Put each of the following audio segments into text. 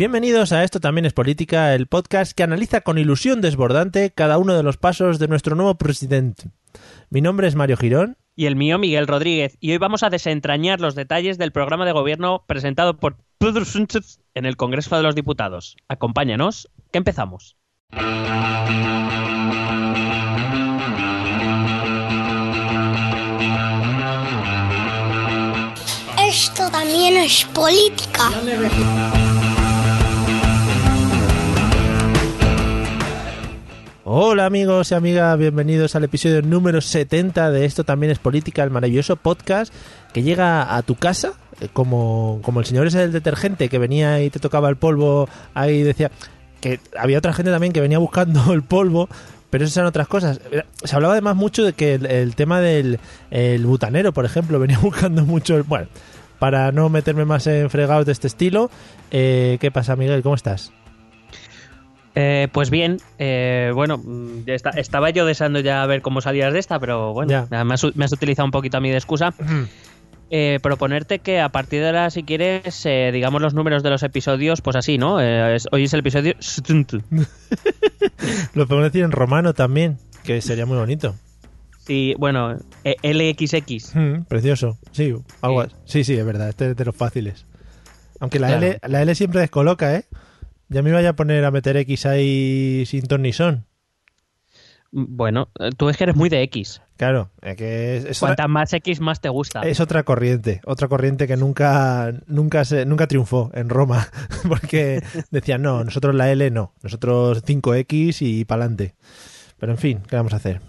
Bienvenidos a Esto también es política, el podcast que analiza con ilusión desbordante cada uno de los pasos de nuestro nuevo presidente. Mi nombre es Mario Girón. y el mío Miguel Rodríguez. Y hoy vamos a desentrañar los detalles del programa de gobierno presentado por Pedro Sánchez en el Congreso de los Diputados. Acompáñanos, que empezamos. Esto también es política. Hola amigos y amigas, bienvenidos al episodio número 70 de Esto también es política, el maravilloso podcast que llega a tu casa, eh, como, como el señor ese del detergente que venía y te tocaba el polvo, ahí decía que había otra gente también que venía buscando el polvo, pero esas eran otras cosas. Se hablaba además mucho de que el, tema del el butanero, por ejemplo, venía buscando mucho el... Bueno, para no meterme más en fregados de este estilo, eh, ¿qué pasa Miguel? ¿Cómo estás? Eh, pues bien, eh, bueno, mm, ya está- estaba yo deseando ya ver cómo salías de esta, pero bueno, Ya. me has, me has utilizado un poquito a mí de excusa. Eh, proponerte que a partir de ahora, si quieres, eh, digamos los números de los episodios, pues así, ¿no? Eh, es- hoy es el episodio 70. Lo podemos decir en romano también, que sería muy bonito. Sí, bueno, eh, LXX. Mm, precioso. Sí, algo Sí. Sí, sí, es verdad. Este es de los fáciles. Aunque la, Claro. L, la L siempre descoloca, ¿eh? Ya me iba a poner a meter X ahí sin ton ni son. Bueno, eh, tú es que eres muy de X. Claro, es que es, es Cuanta otra, más X, más te gusta. es otra corriente. Otra corriente que nunca, nunca, se, nunca triunfó en Roma. Porque decían, no, nosotros la L no. Nosotros 5X y pa'lante. Pero en fin, ¿qué vamos a hacer?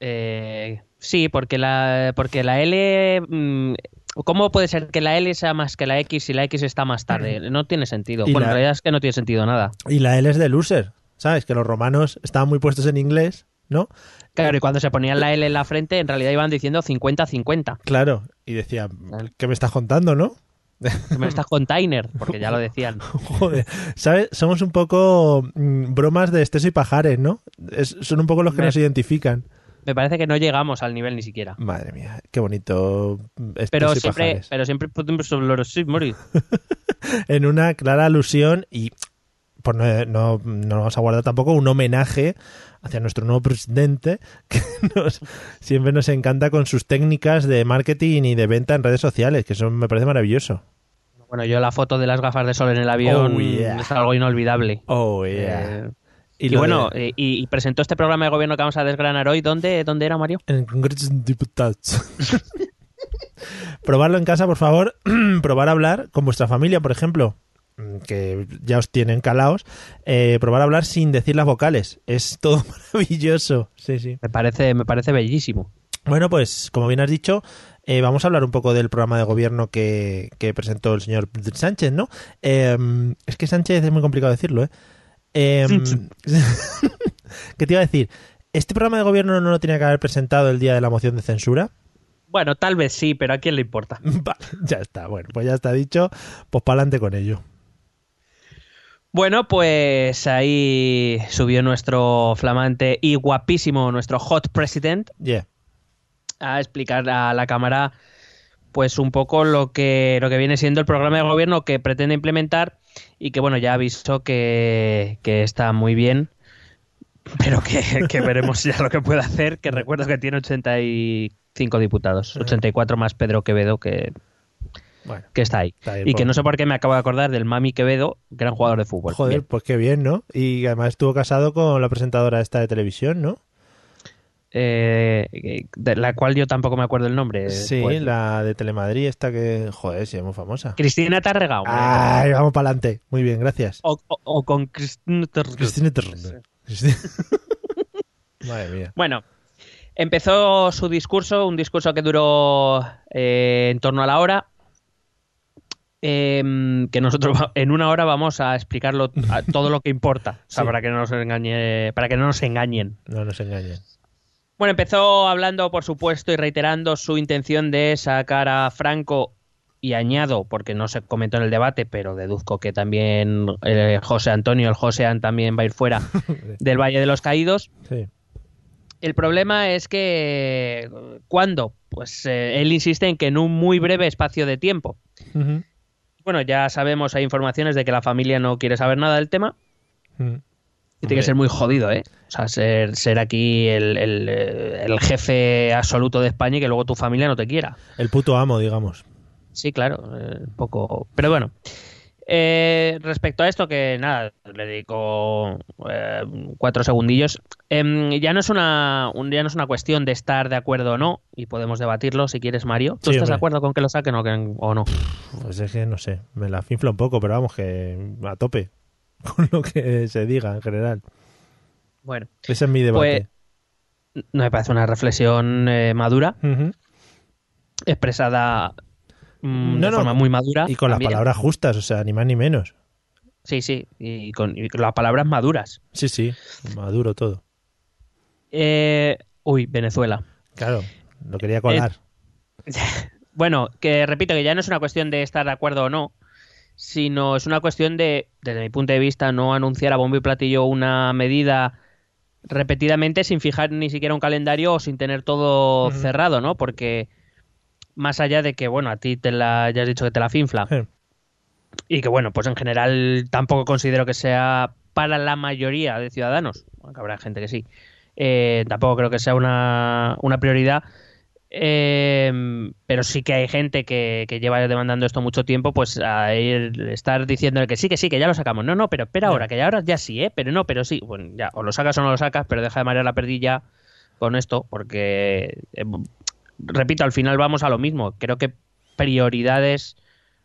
Eh, sí, porque la, porque la L... mm, ¿Cómo puede ser que la L sea más que la X si la X está más tarde? No tiene sentido. Y Bueno, la- en realidad es que no tiene sentido nada. Y la L es de loser. ¿Sabes? Que los romanos estaban muy puestos en inglés, ¿no? Claro, y cuando se ponían la L en la frente, en realidad iban diciendo 50-50. Claro. Y decía, ¿qué me estás contando, no? Me estás container, porque ya lo decían. Joder, ¿sabes? Somos un poco mm, bromas de Esteso y Pajares, ¿no? Es- son un poco los que Me- nos identifican. Me parece que no llegamos al nivel ni siquiera. Madre mía, qué bonito Pero siempre, Pajares. pero siempre Mori. En una clara alusión y pues no, no, no vamos a guardar tampoco un homenaje hacia nuestro nuevo presidente que nos, siempre nos encanta con sus técnicas de marketing y de venta en redes sociales, que eso me parece maravilloso. Bueno, yo la foto de las gafas de sol en el avión Oh, yeah. es algo inolvidable. Oh, Eh, y, bueno, de- eh, y, y presentó este programa de gobierno que vamos a desgranar hoy. ¿Dónde, dónde era, Mario? En Congreso de Diputados. Probarlo en casa, por favor. probar a hablar con vuestra familia, por ejemplo, mm, que ya os tienen calaos. Eh, probar a hablar sin decir las vocales. Es todo maravilloso. Sí, sí. Me parece, me parece bellísimo. Bueno, pues como bien has dicho, eh, vamos a hablar un poco del programa de gobierno que, que presentó el señor Sánchez, ¿no? Eh, es que Sánchez es muy complicado decirlo, ¿eh? Eh, ¿Qué te iba a decir? ¿Este programa de gobierno no lo tenía que haber presentado el día de la moción de censura? Bueno, tal vez sí, pero ¿a quién le importa? Vale, ya está. Bueno, pues ya está dicho. Pues para adelante con ello. Bueno, pues ahí subió nuestro flamante y guapísimo, nuestro hot president, Yeah. a explicar a la cámara pues un poco lo que lo que viene siendo el programa de gobierno que pretende implementar y que bueno ya avisó que, que está muy bien pero que, que veremos ya lo que puede hacer que recuerdo que tiene 85 diputados 84 más Pedro Quevedo que, Bueno. que está ahí Está bien, y que no sé por qué me acabo de acordar del Mami Quevedo gran jugador de fútbol Joder, Bien. pues qué bien, ¿no? Y además estuvo casado con la presentadora esta de televisión, ¿no? Eh, de la cual yo tampoco me acuerdo el nombre sí, pues, la de Telemadrid, esta que, joder, sí, es muy famosa. Cristina Tarrega. Ay, vamos para adelante. Muy bien, gracias. o, o- o con Cristina Tarrega. Cristina. Cristina- Madre mía. Bueno, empezó su discurso, un discurso que duró eh, en torno a la hora. em, que nosotros en una hora vamos a explicarlo a- todo lo que importa, o sea, Sí. para que no nos engañe, para que no nos engañen. No nos engañen. Bueno, empezó hablando, por supuesto, y reiterando su intención de sacar a Franco y añado, porque no se comentó en el debate, pero deduzco que también eh, José Antonio, el Josean también va a ir fuera del Valle de los Caídos. Sí. El problema es que, ¿cuándo? Pues eh, él insiste en que en un muy breve espacio de tiempo. Bueno, ya sabemos, hay informaciones de que la familia no quiere saber nada del tema. Mm. Y tiene que ser muy jodido, ¿eh? O sea, ser, ser aquí el, el, eh, el jefe absoluto de España y que luego tu familia no te quiera. El puto amo, digamos. Sí, claro, eh, un poco. Pero bueno. Eh, respecto a esto, que nada, le dedico eh, cuatro segundillos. Em, ya no es una un- ya no es una cuestión de estar de acuerdo o no, y podemos debatirlo si quieres, Mario. ¿Tú Sí, estás de acuerdo con que lo saquen o, que- o no? Pues es que no sé, me la finfla un poco, pero vamos, que a tope con lo que se diga en general. Bueno, Ese es mi debate. no me parece una reflexión eh, madura, expresada mm, No, de no, forma muy madura. Y con las palabras justas, o sea, ni más ni menos. Sí, sí, y con, y con las palabras maduras. Sí, sí, maduro todo. Eh, uy, Venezuela. Claro, lo quería colar. Bueno, que repito que ya no es una cuestión de estar de acuerdo o no, sino es una cuestión de, desde mi punto de vista, no anunciar a bombo y platillo una medida repetidamente sin fijar ni siquiera un calendario o sin tener todo cerrado, ¿no? Porque más allá de que, bueno, a ti te la, ya has dicho que te la finfla y que, bueno, pues en general tampoco considero que sea para la mayoría de ciudadanos, aunque habrá gente que sí, eh, tampoco creo que sea una, una prioridad. Eh, pero sí que hay gente que, que lleva demandando esto mucho tiempo, pues a ir, estar diciéndole que sí, que sí, que ya lo sacamos. No, no, pero espera ahora, que ya ahora ya sí, ¿eh? Pero no, pero sí. Bueno, ya, o lo sacas o no lo sacas, pero deja de marear la perdilla con esto, porque, eh, repito, al final vamos a lo mismo. Creo que prioridades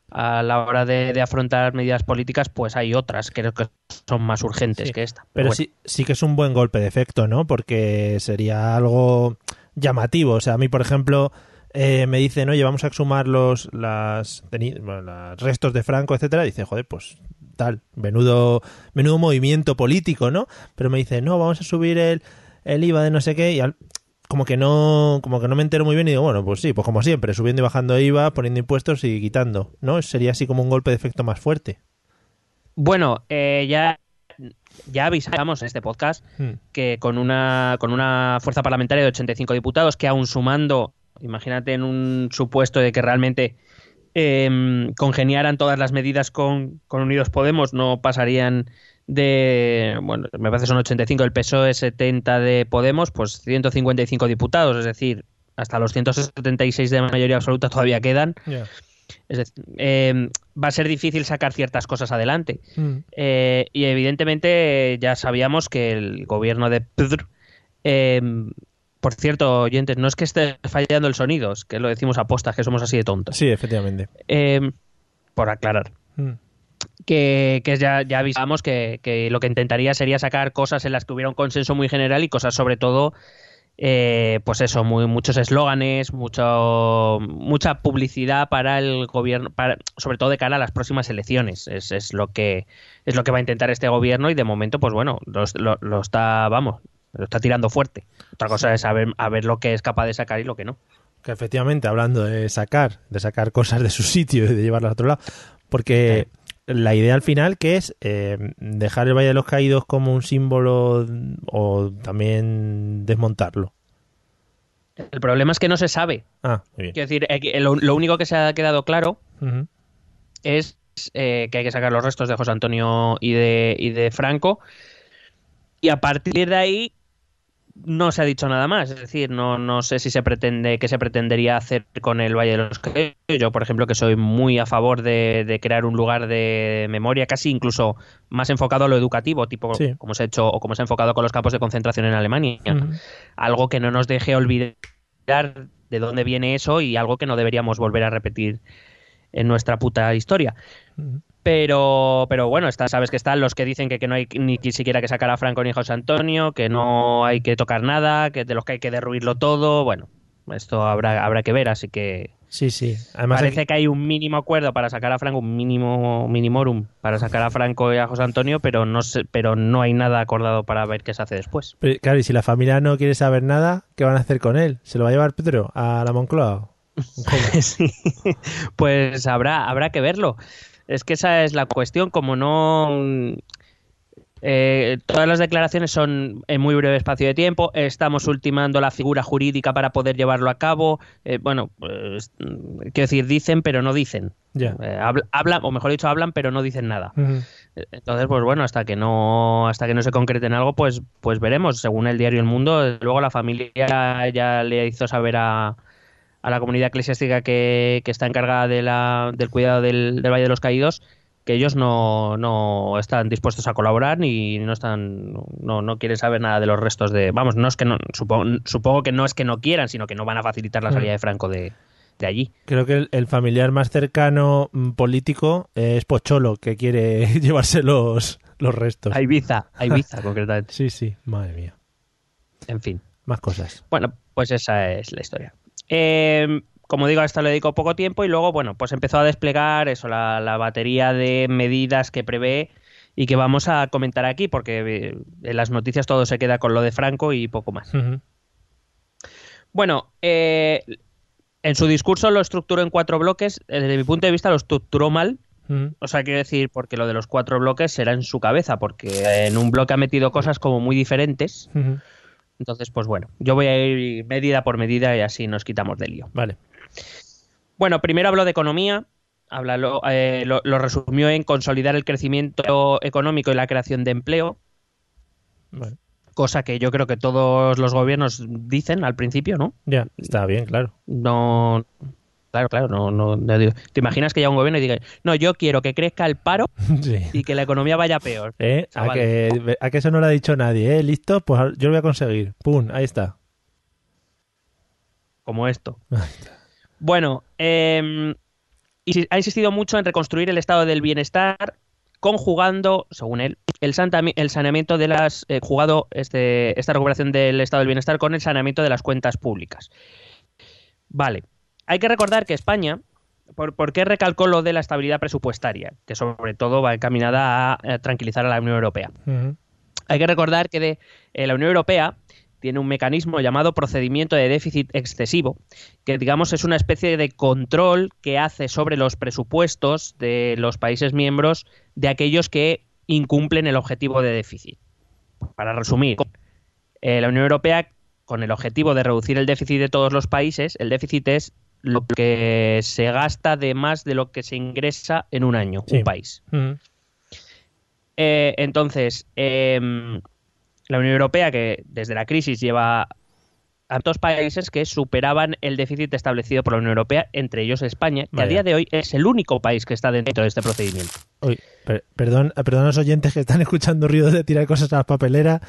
a la hora de, de afrontar medidas políticas, pues hay otras, creo que son más urgentes Sí, que esta. Pero bueno. sí, sí que es un buen golpe de efecto, ¿no? Porque sería algo llamativo. O sea, a mí, por ejemplo, eh, me dicen, oye, vamos a exhumar los las, bueno, los restos de Franco, etcétera. Dice, joder, pues tal, menudo, menudo movimiento político, ¿no? Pero me dice, no, vamos a subir el, el IVA de no sé qué y al- como que no como que no me entero muy bien y digo, bueno, pues sí, pues como siempre, subiendo y bajando IVA, poniendo impuestos y quitando, ¿no? Sería así como un golpe de efecto más fuerte. Bueno, eh, ya, ya avisamos en este podcast Hmm. que con una, con una fuerza parlamentaria de 85 diputados, que aún sumando, imagínate en un supuesto de que realmente eh, congeniaran todas las medidas con, con Unidos Podemos, no pasarían de, bueno, me parece son 85 del PSOE, 70 de Podemos, pues 155 diputados, es decir, hasta los 176 de mayoría absoluta todavía quedan. Es decir, eh, va a ser difícil sacar ciertas cosas adelante. Hmm. Eh, y evidentemente ya sabíamos que el gobierno de Pedro, eh, por cierto, oyentes, no es que esté fallando el sonido, es que lo decimos a postas, que somos así de tontos. Sí, efectivamente. Eh, por aclarar. Hmm. Que, que ya, ya avisamos que, que lo que intentaría sería sacar cosas en las que hubiera un consenso muy general y cosas sobre todo, eh, pues eso, muy, muchos eslóganes, mucho, mucha publicidad para el gobierno, para, sobre todo de cara a las próximas elecciones. Es, es lo que es lo que va a intentar este gobierno y de momento, pues bueno, lo, lo- lo está, vamos, Lo está tirando fuerte. Otra cosa es saber a ver lo que es capaz de sacar y lo que no. Que efectivamente, hablando de sacar, de sacar cosas de su sitio y de llevarlas a otro lado, porque la idea al final que es eh, dejar el Valle de los Caídos como un símbolo o también desmontarlo. El problema es que no se sabe. Ah, muy bien. Quiero decir, eh, lo, lo único que se ha quedado claro es eh, que hay que sacar los restos de José Antonio y de, y de Franco. Y a partir de ahí no se ha dicho nada más. Es decir, no, no sé si se pretende, qué se pretendería hacer con el Valle de los Caídos. Yo, por ejemplo, que soy muy a favor de, de crear un lugar de memoria, casi incluso más enfocado a lo educativo, tipo Sí. como se ha hecho o como se ha enfocado con los campos de concentración en Alemania. Algo que no nos deje olvidar de dónde viene eso y algo que no deberíamos volver a repetir en nuestra puta historia. Pero, pero bueno, está, sabes que están los que dicen que, que no hay ni siquiera que sacar a Franco ni a José Antonio, que no hay que tocar nada, que de los que hay que derruirlo todo. Bueno, esto habrá, habrá que ver, así que Sí, sí. Además, parece aquí- que hay un mínimo acuerdo para sacar a Franco, un mínimo minimorum para sacar a Franco y a José Antonio, pero no sé, pero no hay nada acordado para ver qué se hace después. pero, claro, y si la familia no quiere saber nada, ¿qué van a hacer con él? ¿Se lo va a llevar Pedro a la Moncloa? Pues habrá, habrá que verlo. Es que esa es la cuestión, como no... eh, todas las declaraciones son en muy breve espacio de tiempo, estamos ultimando la figura jurídica para poder llevarlo a cabo. eh, bueno, pues, mm, quiero decir, dicen pero no dicen. Eh, habl- hablan, o mejor dicho, hablan pero no dicen nada. Ujú. Entonces, pues bueno, hasta que no, hasta que no se concrete en algo, pues, pues veremos. Según el diario El Mundo, luego la familia ya le hizo saber a, a la comunidad eclesiástica que, que está encargada de la, del cuidado del, del Valle de los Caídos que ellos no, no están dispuestos a colaborar ni no están no, no quieren saber nada de los restos de vamos no es que no supongo, supongo que no es que no quieran sino que no van a facilitar la salida de Franco de, de allí Creo que el, el familiar más cercano mm, político es Pocholo, que quiere llevarse los, los restos. a Ibiza a Ibiza concretamente Sí, sí, madre mía. en fin Más cosas. Bueno, pues esa es la historia. Eh, como digo, a esto le dedico poco tiempo y luego, bueno, pues empezó a desplegar eso, la, la batería de medidas que prevé y que vamos a comentar aquí, porque eh, en las noticias todo se queda con lo de Franco y poco más. Bueno, eh, en su discurso lo estructuró en cuatro bloques. Eh, Desde mi punto de vista lo estructuró mal. O sea, quiero decir, porque lo de los cuatro bloques será en su cabeza, porque en un bloque ha metido cosas como muy diferentes. Entonces, pues bueno, yo voy a ir medida por medida y así nos quitamos del lío. Vale. Bueno, primero habló de economía, habla, lo, eh, lo- lo resumió en consolidar el crecimiento económico y la creación de empleo, Vale. cosa que yo creo que todos los gobiernos dicen al principio, ¿no? Ya, está bien, claro. No, claro, claro, no, no, no digo- ¿Te imaginas que haya un gobierno y diga, no, yo quiero que crezca el paro sí. y que la economía vaya peor? ¿Eh? A, que, a que eso no lo ha dicho nadie, ¿eh? ¿Listo? Pues yo lo voy a conseguir. ¡Pum! Ahí está. como esto. Bueno, eh, y ha insistido mucho en reconstruir el estado del bienestar, conjugando, según él, el saneamiento de las. eh, jugado este, esta recuperación del estado del bienestar con el saneamiento de las cuentas públicas. Vale. Hay que recordar que España. ¿Por, por qué recalcó lo de la estabilidad presupuestaria? Que sobre todo va encaminada a, eh, tranquilizar a la Unión Europea. Hay que recordar que de, eh, la Unión Europea tiene un mecanismo llamado procedimiento de déficit excesivo, que digamos es una especie de control que hace sobre los presupuestos de los países miembros de aquellos que incumplen el objetivo de déficit. Para resumir, eh, la Unión Europea, con el objetivo de reducir el déficit de todos los países, el déficit es lo que se gasta de más de lo que se ingresa en un año, Sí. un país. Ujú. Eh, entonces, em, la Unión Europea, que desde la crisis lleva a dos países que superaban el déficit establecido por la Unión Europea, entre ellos España, que a día de hoy es el único país que está dentro de este procedimiento. Uy, per- perdón, perdón a los oyentes que están escuchando ruidos de tirar cosas a la papelera.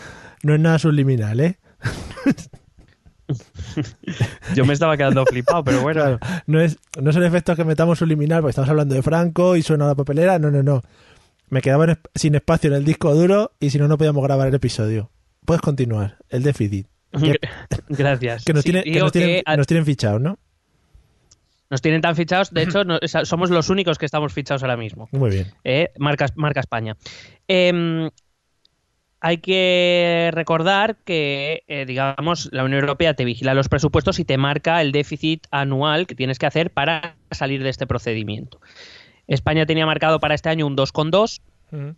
No es nada subliminal, ¿eh? Yo me estaba quedando flipado, pero bueno. Claro, no, es, no son efectos que metamos subliminal porque estamos hablando de Franco y suena la papelera. No, no, no. Me quedaba en sin espacio en el disco duro y si no, no podíamos grabar el episodio. Puedes continuar. El déficit. Que, Gracias. que nos, Sí, tiene- que nos tienen, que a- nos tienen fichados, ¿no? nos tienen tan fichados, de hecho, no- somos los únicos que estamos fichados ahora mismo. Muy bien. Eh, marca, marca España. Em, hay que recordar que, eh, digamos, la Unión Europea te vigila los presupuestos y te marca el déficit anual que tienes que hacer para salir de este procedimiento. España tenía marcado para este año un 2,2, Ujú.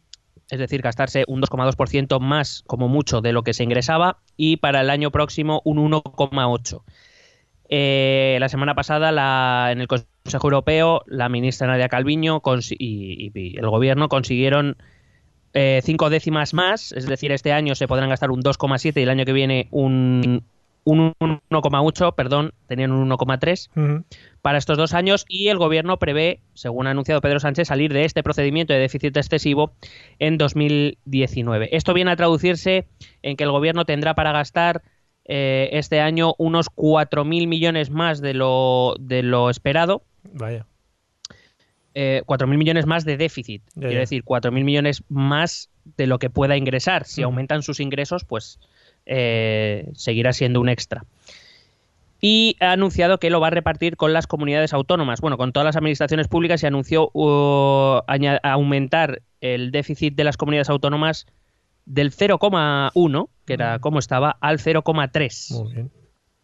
es decir, gastarse un 2,2% más como mucho de lo que se ingresaba y para el año próximo un 1,8%. Eh, la semana pasada la- en el Consejo Europeo la ministra Nadia Calviño consi- y, y- y el gobierno consiguieron eh, cinco décimas más, es decir, este año se podrán gastar un 2,7 y el año que viene un, un 1,8, perdón, tenían un 1,3 Ujú. para estos dos años y el gobierno prevé, según ha anunciado Pedro Sánchez, salir de este procedimiento de déficit excesivo en 2019. Esto viene a traducirse en que el gobierno tendrá para gastar eh, este año unos 4.000 millones más de lo, de lo esperado. Vaya. Eh, 4.000 millones más de déficit. Ya, Quiero decir, 4.000 millones más de lo que pueda ingresar. Si aumentan sus ingresos, pues eh, seguirá siendo un extra. Y ha anunciado que lo va a repartir con las comunidades autónomas, bueno, con todas las administraciones públicas y anunció uh, aumentar el déficit de las comunidades autónomas del 0,1, que era como estaba, al 0,3 Muy bien.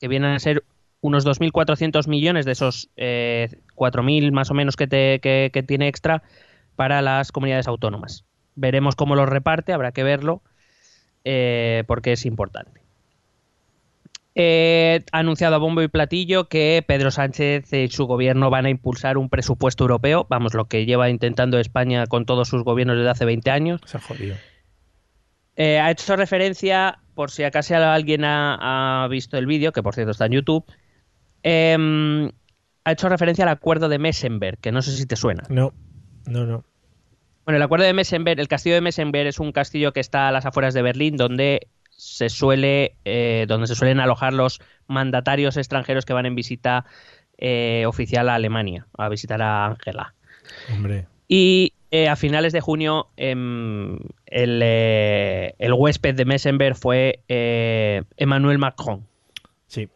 que vienen a ser unos 2.400 millones de esos eh, 4.000 más o menos que, te- que- que tiene extra para las comunidades autónomas. Veremos cómo lo reparte, habrá que verlo, eh, porque es importante. Eh, ha anunciado a bombo y platillo que Pedro Sánchez y su gobierno van a impulsar un presupuesto europeo, vamos, lo que lleva intentando España con todos sus gobiernos desde hace 20 años. Se ha jodido. Eh, ha hecho referencia, por si acaso alguien ha, ha visto el vídeo, que por cierto está en YouTube, em, ha hecho referencia al acuerdo de Messenberg, que no sé si te suena. No, no, no. Bueno, el acuerdo de Messenberg, el castillo de Messenberg es un castillo que está a las afueras de Berlín, donde se suele, eh, donde se suelen alojar los mandatarios extranjeros que van en visita eh, oficial a Alemania, a visitar a Angela. Hombre. Y eh, a finales de junio em, el, el huésped de Messenberg fue Emmanuel Macron, Sí.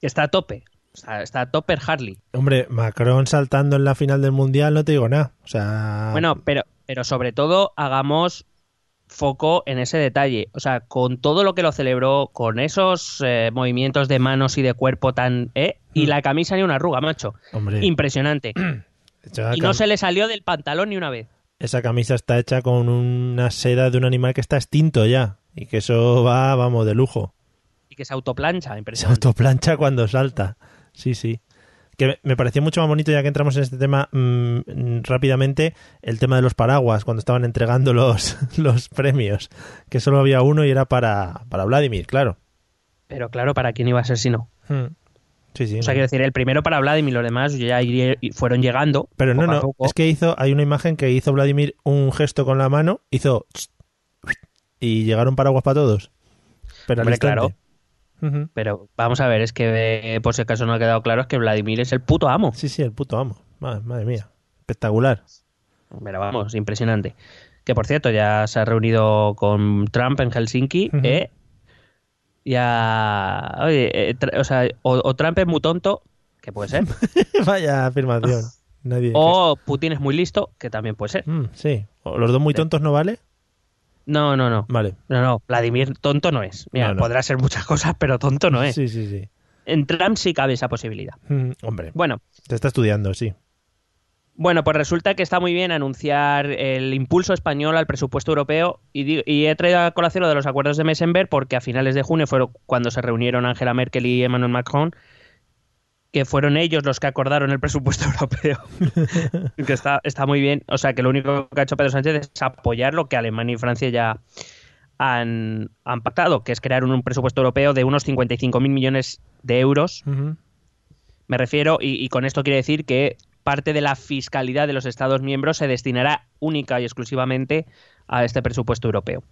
que está a tope. O sea, está a tope Harley. Hombre, Macron saltando en la final del Mundial, no te digo nada. O sea... Bueno, pero, pero sobre todo hagamos foco en ese detalle. O sea, con todo lo que lo celebró, con esos eh, movimientos de manos y de cuerpo tan... ¿eh? Y Mm. la camisa ni una arruga, macho. Hombre, Impresionante. Y no se le salió del pantalón ni una vez. esa camisa está hecha con una seda de un animal que está extinto ya. Y que eso va, vamos, de lujo. Y que se autoplancha, Se impresionante. autoplancha cuando salta. Sí, sí. Que me- pareció mucho más bonito, ya que entramos en este tema mm, rápidamente, el tema de los paraguas, cuando estaban entregando los, los premios. Que solo había uno y era para, para Vladimir, claro. Pero claro, ¿para quién iba a ser si no? Mm. Sí, sí. O sea, no. quiero decir, el primero para Vladimir, los demás ya fueron llegando. Pero no, no, poco. es que hizo, hay una imagen que hizo Vladimir un gesto con la mano, hizo y llegaron paraguas para todos. Pero Hombre, claro. Pero vamos a ver, es que eh, por si acaso no ha quedado claro, es que Vladimir es el puto amo. Sí, sí, el puto amo. Madre, madre mía. Espectacular. Pero vamos, impresionante. Que por cierto, ya se ha reunido con Trump en Helsinki. ¿eh? Ya. Oye, eh, o sea, o, o Trump es muy tonto, que puede ser. Vaya afirmación. Nadie. o Putin es muy listo, que también puede ser. Mm, sí. ¿O ¿Los dos muy tontos no vale? No, no, no. Vale. No, no, Vladimir tonto no es. Mira, No, no. podrá ser muchas cosas, pero tonto no es. Sí, sí, sí. En Trump sí cabe esa posibilidad. Mm, hombre, Bueno, te está estudiando, sí. Bueno, pues resulta que está muy bien anunciar el impulso español al presupuesto europeo y, y he traído a colación lo de los acuerdos de Messenberg porque a finales de junio fue cuando se reunieron Angela Merkel y Emmanuel Macron, que fueron ellos los que acordaron el presupuesto europeo. que está, está muy bien. O sea, que lo único que ha hecho Pedro Sánchez es apoyar lo que Alemania y Francia ya han, han pactado, que es crear un, un presupuesto europeo de unos 55.000 millones de euros me refiero, y, y con esto quiere decir que parte de la fiscalidad de los Estados miembros se destinará única y exclusivamente a este presupuesto europeo.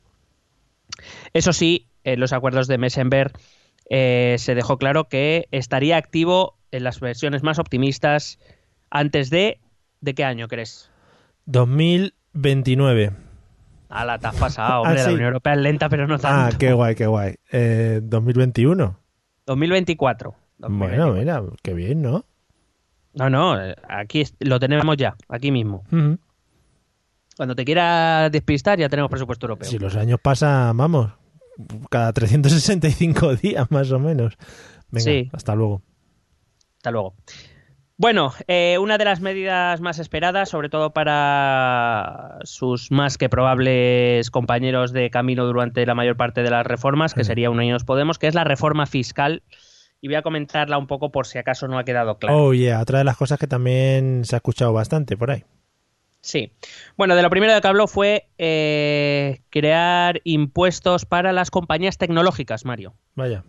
Eso sí, en los acuerdos de Messenberg eh, se dejó claro que estaría activo en las versiones más optimistas antes de... ¿De qué año crees? 2029. A la te has pasado, hombre, Ah, sí. la Unión Europea es lenta, pero no Ah, tanto. qué guay, qué guay. Eh, 2021. 2024. Bueno, 2024. mira, qué bien, ¿no? No, no, eh, aquí lo tenemos ya, aquí mismo. Cuando te quieras despistar ya tenemos presupuesto europeo. Si los años pasan, vamos, cada 365 días más o menos. Venga, Sí. hasta luego. Hasta luego. Bueno, eh, una de las medidas más esperadas, sobre todo para sus más que probables compañeros de camino durante la mayor parte de las reformas, que sería Unidos Podemos, que es la reforma fiscal. Y voy a comentarla un poco por si acaso no ha quedado claro. Oh, yeah, otra de las cosas que también se ha escuchado bastante por ahí. Sí. Bueno, de lo primero de que habló fue eh, crear impuestos para las compañías tecnológicas, Mario, Vaya.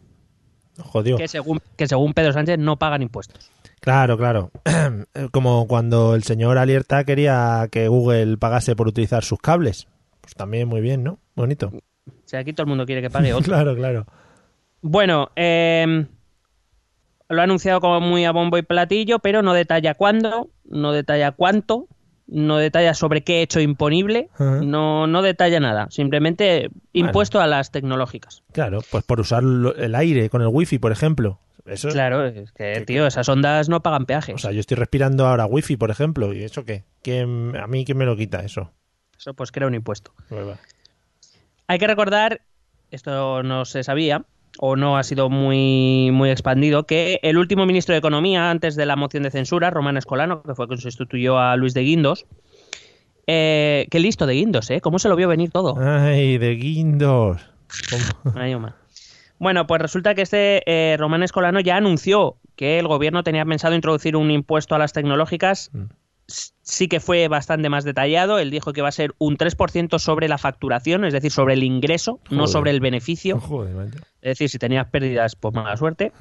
Jodió. que según, que según Pedro Sánchez no pagan impuestos. Claro, claro. Como cuando el señor Alierta quería que Google pagase por utilizar sus cables. Pues también muy bien, ¿no? Bonito. O sea, aquí todo el mundo quiere que pague otro. Claro, claro. Bueno, eh, lo ha anunciado como muy a bombo y platillo, pero no detalla cuándo, no detalla cuánto, no detalla sobre qué hecho imponible, no, no detalla nada. Simplemente impuesto a las tecnológicas. Claro, pues por usar el aire con el wifi, por ejemplo. Eso, Claro, es que, tío, esas ondas no pagan peaje. O sea, yo estoy respirando ahora wifi, por ejemplo, ¿y eso qué? ¿Quién- ¿A mí quién me lo quita eso? Eso pues crea un impuesto. Pues. Hay que recordar, esto no se sabía, o no ha sido muy, muy expandido, que el último ministro de Economía, antes de la moción de censura, Román Escolano, que fue quien sustituyó a Luis de Guindos, eh, qué listo de Guindos, ¿eh? ¿Cómo se lo vio venir todo? Ay, de guindos. Bueno, pues resulta que este eh, Román Escolano ya anunció que el gobierno tenía pensado introducir un impuesto a las tecnológicas. Sí que fue bastante más detallado. Él dijo que va a ser un 3% sobre la facturación, es decir, sobre el ingreso, no sobre el beneficio. Joder. Es decir, si tenías pérdidas, pues mala suerte.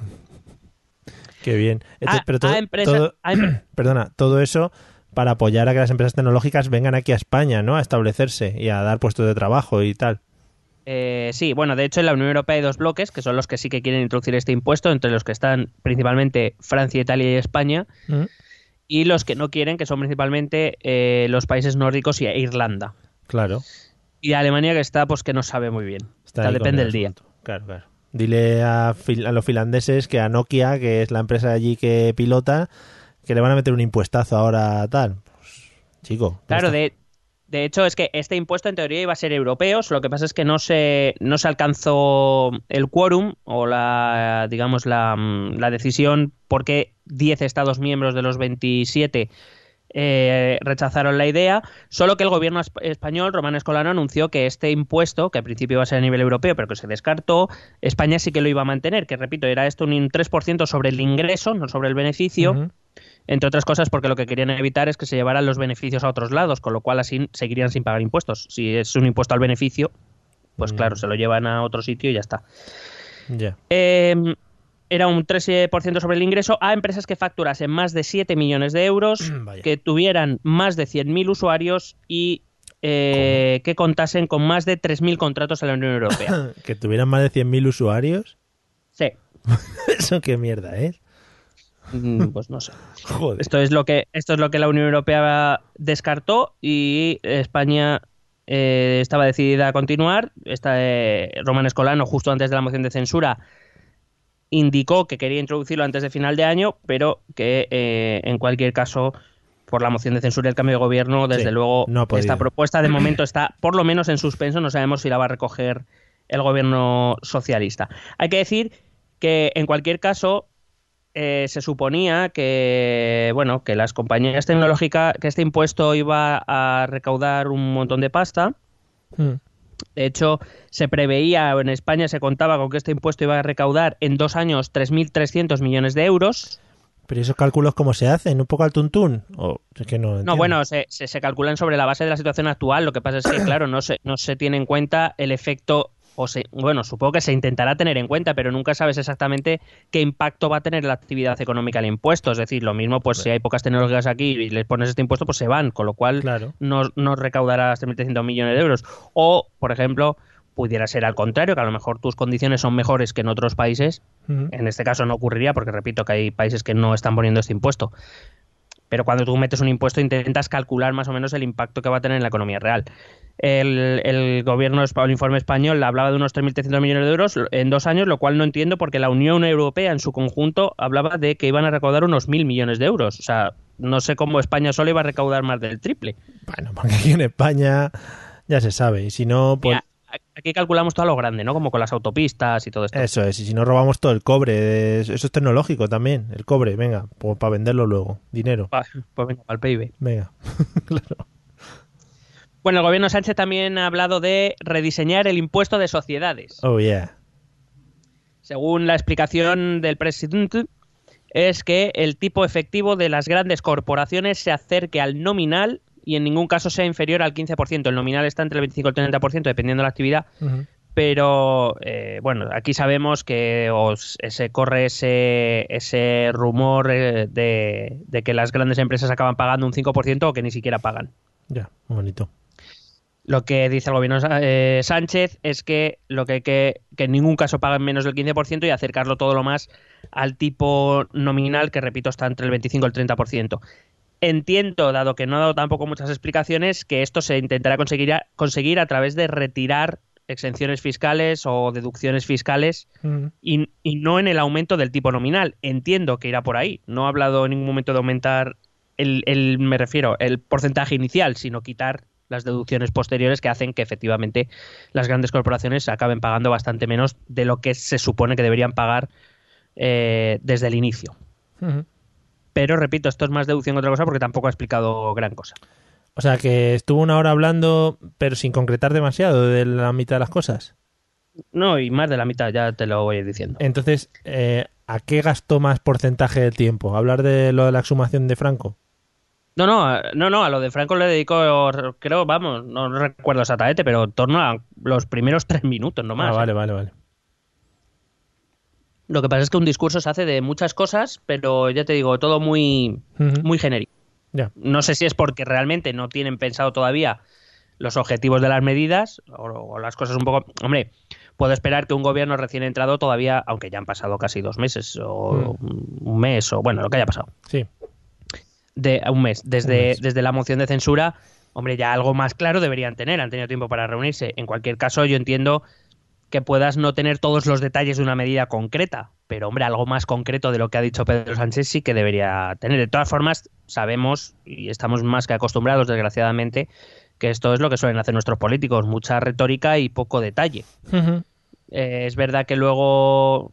Qué bien. A- pero todo, a empresa- todo- a em- perdona, todo eso para apoyar a que las empresas tecnológicas vengan aquí a España, ¿no? A establecerse y a dar puestos de trabajo y tal. Eh, sí, bueno, de hecho en la Unión Europea hay dos bloques, que son los que sí que quieren introducir este impuesto, entre los que están principalmente Francia, Italia y España, ¿Mm? Y los que no quieren, que son principalmente eh, los países nórdicos y Irlanda. Claro. Y Alemania que está, pues que no sabe muy bien. Está O sea, depende el del día. Claro, claro. Dile a, los finlandeses que a Nokia, que es la empresa allí que pilota, que le van a meter un impuestazo ahora tal. Pues, chico. ¿dónde Claro, de, de hecho es que este impuesto en teoría iba a ser europeo, lo que pasa es que no se, no se alcanzó el quórum o la, digamos, la, la decisión porque 10 Estados miembros de los 27 eh, rechazaron la idea, solo que el gobierno esp- español, Román Escolano, anunció que este impuesto, que al principio iba a ser a nivel europeo, pero que se descartó, España sí que lo iba a mantener, que repito, era esto un 3% sobre el ingreso, no sobre el beneficio. Entre otras cosas porque lo que querían evitar es que se llevaran los beneficios a otros lados, con lo cual así seguirían sin pagar impuestos. Si es un impuesto al beneficio, pues Mm. claro, se lo llevan a otro sitio y ya está. Ya. Eh, era un 3% sobre el ingreso a empresas que facturasen más de 7 millones de euros, Vaya. que tuvieran más de 100.000 usuarios y eh, que contasen con más de 3.000 contratos en la Unión Europea. Que tuvieran más de 100.000 usuarios. Sí, ¿Eso qué mierda es? Pues no sé. Joder. Esto es lo que esto es lo que la Unión Europea descartó y España eh, estaba decidida a continuar. Esta, eh, Román Escolano, justo antes de la moción de censura, indicó que quería introducirlo antes de final de año, pero que eh, en cualquier caso, por la moción de censura y el cambio de gobierno, desde Sí, luego no esta propuesta de momento está por lo menos en suspenso. No sabemos si la va a recoger el gobierno socialista. Hay que decir que en cualquier caso eh, se suponía que bueno que las compañías tecnológicas que este impuesto iba a recaudar un montón de pasta Mm. de hecho se preveía en España se contaba con que este impuesto iba a recaudar en dos años 3.300 millones de euros Pero ¿y esos cálculos cómo se hacen? ¿Un poco al tuntún? O es que no, no bueno se, se, se calculan sobre la base de la situación actual lo que pasa es que claro no se no se tiene en cuenta el efecto o se, bueno, supongo que se intentará tener en cuenta, pero nunca sabes exactamente qué impacto va a tener en la actividad económica el impuesto. Es decir, lo mismo, pues si hay pocas tecnologías aquí y les pones este impuesto, pues se van, con lo cual Claro. no, no recaudarás 3.300 millones de euros. O, por ejemplo, pudiera ser al contrario, que a lo mejor tus condiciones son mejores que en otros países. En este caso no ocurriría, porque repito que hay países que no están poniendo este impuesto. Pero cuando tú metes un impuesto intentas calcular más o menos el impacto que va a tener en la economía real. El, el gobierno, el informe español, hablaba de unos 3.300 millones de euros en dos años, lo cual no entiendo porque la Unión Europea en su conjunto hablaba de que iban a recaudar unos 1.000 millones de euros. O sea, no sé cómo España solo iba a recaudar más del triple. Bueno, porque aquí en España ya se sabe. Y si no, pues Mira, aquí calculamos todo a lo grande, ¿no? Como con las autopistas y todo esto. eso es. Y si no, robamos todo el cobre. Es- Eso es tecnológico también. El cobre, venga, pues para venderlo luego. Dinero. Pa- Pues venga, para el PIB. Venga. claro. Bueno, el gobierno Sánchez también ha hablado de rediseñar el impuesto de sociedades. Oh, yeah. Según la explicación del presidente, es que el tipo efectivo de las grandes corporaciones se acerque al nominal y en ningún caso sea inferior al 15%. El nominal está entre el 25 y el 30%, dependiendo de la actividad. Pero eh, bueno, aquí sabemos que os- se corre ese, ese rumor eh, de, de que las grandes empresas acaban pagando un 5% o que ni siquiera pagan. Ya, muy bonito. Lo que dice el gobierno eh, Sánchez es que lo que que, que en ningún caso paguen menos del 15% y acercarlo todo lo más al tipo nominal, que repito, está entre el 25 y el 30%. Entiendo, dado que no ha dado tampoco muchas explicaciones, que esto se intentará conseguir a, conseguir a través de retirar exenciones fiscales o deducciones fiscales Ujú. y, y no en el aumento del tipo nominal. Entiendo que irá por ahí. No ha hablado en ningún momento de aumentar el, el- me refiero, el porcentaje inicial, sino quitar las deducciones posteriores que hacen que efectivamente las grandes corporaciones acaben pagando bastante menos de lo que se supone que deberían pagar eh, desde el inicio. Pero repito, esto es más deducción que otra cosa porque tampoco ha explicado gran cosa. O sea que estuvo una hora hablando, pero sin concretar demasiado de la mitad de las cosas. No, y más de la mitad, ya te lo voy diciendo. Entonces, eh, ¿a qué gastó más porcentaje del tiempo? ¿Hablar de lo de la exhumación de Franco? No, no, no, no, a lo de Franco le dedicó, creo, vamos, no recuerdo exactamente, pero en torno a los primeros tres minutos, no más. ah, ¿eh? vale, vale, vale. Lo que pasa es que un discurso se hace de muchas cosas, pero ya te digo, todo muy, muy genérico. No sé si es porque realmente no tienen pensado todavía los objetivos de las medidas o, o las cosas un poco... Hombre, puedo esperar que un gobierno recién entrado todavía, aunque ya han pasado casi dos meses o un mes o bueno, lo que haya pasado, Sí. de un mes, desde, Un mes. desde la moción de censura, hombre, ya algo más claro deberían tener, han tenido tiempo para reunirse. En cualquier caso, yo entiendo que puedas no tener todos los detalles de una medida concreta, pero hombre, algo más concreto de lo que ha dicho Pedro Sánchez sí que debería tener. De todas formas, sabemos y estamos más que acostumbrados, desgraciadamente, que esto es lo que suelen hacer nuestros políticos, mucha retórica y poco detalle. Eh, es verdad que luego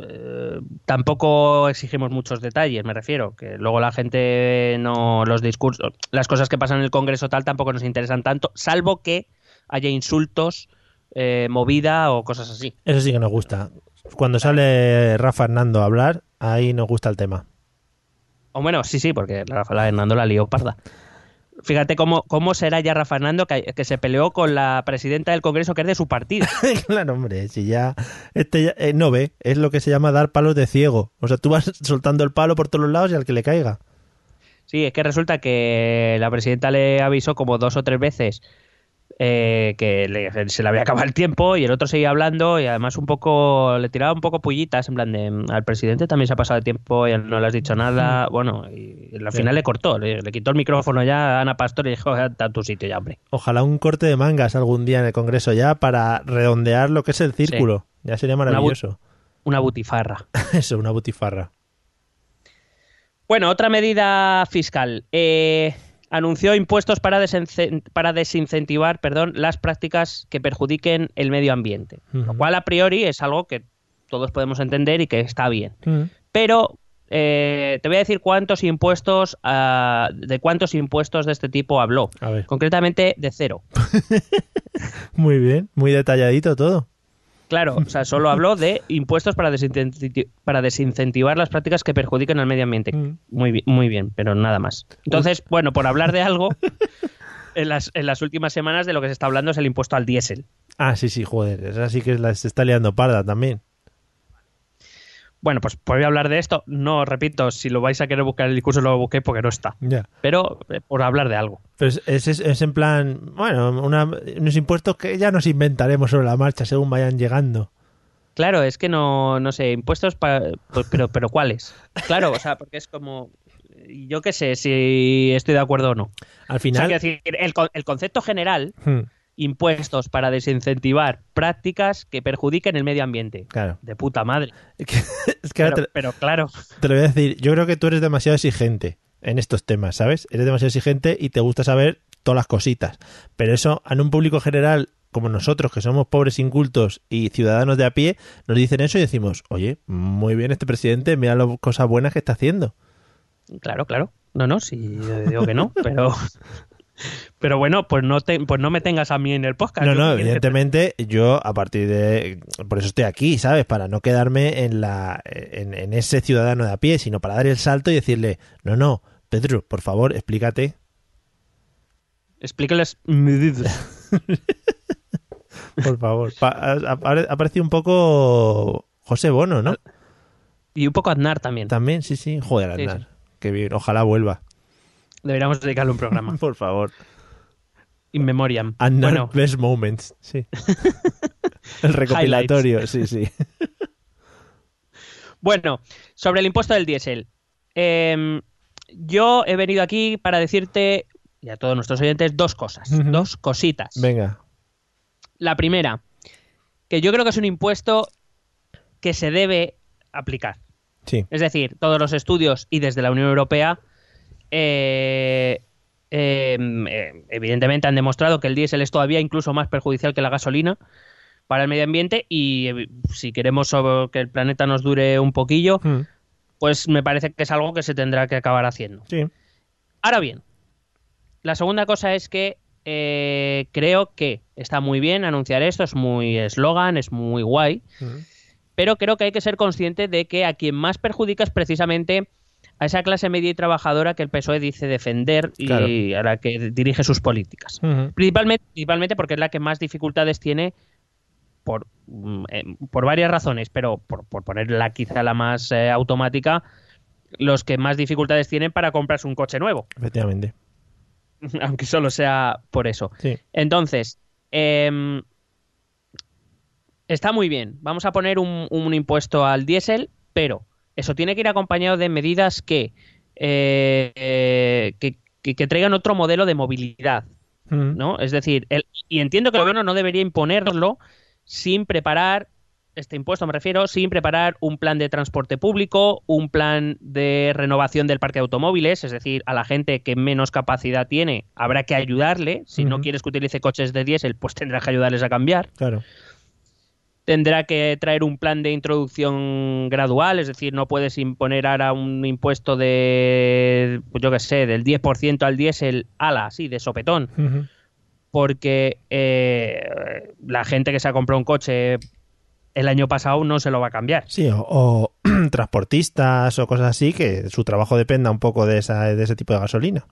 eh, tampoco exigimos muchos detalles, me refiero, que luego la gente no los discursos, las cosas que pasan en el Congreso tal tampoco nos interesan tanto, salvo que haya insultos, eh, movida o cosas así. Eso sí que nos gusta. Cuando sale Rafa Hernando a hablar, ahí nos gusta el tema. O bueno, sí, sí, porque Rafa Hernando la lió parda. Fíjate cómo, cómo será ya Rafa Hernando que, que se peleó con la presidenta del Congreso que es de su partido. claro, hombre, si ya este ya- eh, no ve, es lo que se llama dar palos de ciego. O sea, tú vas soltando el palo por todos los lados y al que le caiga. Sí, es que resulta que la presidenta le avisó como dos o tres veces eh, que le- se le había acabado el tiempo y el otro seguía hablando y además un poco le tiraba un poco pullitas en plan de "Mm, al presidente también se ha pasado el tiempo y no le has dicho nada bueno y al final le cortó le, le quitó el micrófono ya a Ana Pastor y dijo está en tu sitio ya hombre Ojalá un corte de mangas algún día en el Congreso ya para redondear lo que es el círculo. Ya sería maravilloso. una butifarra Eso, una butifarra. Bueno, otra medida fiscal. Eh, anunció impuestos para, desince- para desincentivar perdón, las prácticas que perjudiquen el medio ambiente. Lo cual, a priori, es algo que todos podemos entender y que está bien. Pero eh, te voy a decir cuántos impuestos, ah, de cuántos impuestos de este tipo habló. A ver. Concretamente, de cero. Muy bien, muy detalladito todo. Claro, o sea, solo habló de impuestos para, desincenti- para desincentivar las prácticas que perjudiquen al medio ambiente. Mm. Muy, bi- muy bien, pero nada más. Entonces, bueno, por hablar de algo, en las, en las últimas semanas de lo que se está hablando es el impuesto al diésel. Ah, sí, sí, joder. Esa sí que la, se está liando parda también. Bueno, pues, pues voy a hablar de esto. No, repito, si lo vais a querer buscar el discurso, lo busqué porque no está. Pero eh, por hablar de algo. Pero es, es, es- es en plan, bueno, una- unos impuestos que ya nos inventaremos sobre la marcha según vayan llegando. Claro, es que no, no sé, impuestos para... Pues, pero, pero ¿cuáles? Claro, o sea, porque es como... Yo qué sé si estoy de acuerdo o no. Al O sea, final... quiero decir, el, el concepto general, Hmm, impuestos para desincentivar prácticas que perjudiquen el medio ambiente. claro. De puta madre. Es que, ahora Pero, te, pero claro, te lo voy a decir, yo creo que tú eres demasiado exigente. en estos temas, ¿sabes? Eres demasiado exigente y te gusta saber todas las cositas. Pero eso, en un público general como nosotros, que somos pobres incultos y ciudadanos de a pie, nos dicen eso y decimos, oye, muy bien este presidente, mira las cosas buenas que está haciendo. Claro, claro. No, no, sí, yo digo que no, pero... Pero bueno, pues no, te, pues no me tengas a mí en el podcast. No, no, te- evidentemente yo a partir de... Por eso estoy aquí, ¿sabes? Para no quedarme en, la, en, en ese ciudadano de a pie, sino para dar el salto y decirle, no, no, Pedro, por favor, explícate. Explícales. Por favor. Pa- ha, ha- ha parecido un poco José Bono, ¿no? Y un poco Aznar también. También, sí, sí. Joder, Sí, Aznar. Qué bien, ojalá vuelva. Deberíamos dedicarle un programa. Por favor. In memoriam. Aznar Bueno, Best Moments, sí. el recopilatorio, sí, sí. Bueno, sobre el impuesto del diésel. Em, yo he venido aquí para decirte, y a todos nuestros oyentes, dos cosas, dos cositas. Venga. La primera, que yo creo que es un impuesto que se debe aplicar. Sí. Es decir, todos los estudios y desde la Unión Europea, eh, eh, eh, evidentemente han demostrado que el diésel es todavía incluso más perjudicial que la gasolina para el medio ambiente y eh, si queremos que el planeta nos dure un poquillo, Mm, pues me parece que es algo que se tendrá que acabar haciendo. Sí. Ahora bien, la segunda cosa es que eh, creo que está muy bien anunciar esto, es muy eslogan, es muy guay, Mm. pero creo que hay que ser consciente de que a quien más perjudica es precisamente a esa clase media y trabajadora que el PSOE dice defender y Claro. a la que dirige sus políticas. Principalmente, principalmente porque es la que más dificultades tiene por, mm, eh, por varias razones, pero por, por ponerla quizá la más eh, automática, los que más dificultades tienen para comprarse un coche nuevo, Efectivamente. aunque solo sea por eso. Sí. Entonces, em, está muy bien. Vamos a poner un, un impuesto al diésel, pero eso tiene que ir acompañado de medidas que, eh, eh, que, que- que traigan otro modelo de movilidad. Mm. ¿no? Es decir, el- y entiendo que el gobierno no debería imponerlo sin preparar, este impuesto me refiero, sin preparar un plan de transporte público, un plan de renovación del parque de automóviles, es decir, a la gente que menos capacidad tiene habrá que ayudarle, si no quieres que utilice coches de diésel, pues tendrás que ayudarles a cambiar. Claro. Tendrá que traer un plan de introducción gradual, es decir, no puedes imponer ahora un impuesto de, pues yo qué sé, del 10% al diésel, ala, así, de sopetón porque eh, la gente que se ha comprado un coche el año pasado no se lo va a cambiar. Sí, o, o transportistas o cosas así, que su trabajo dependa un poco de, esa, de ese tipo de gasolina.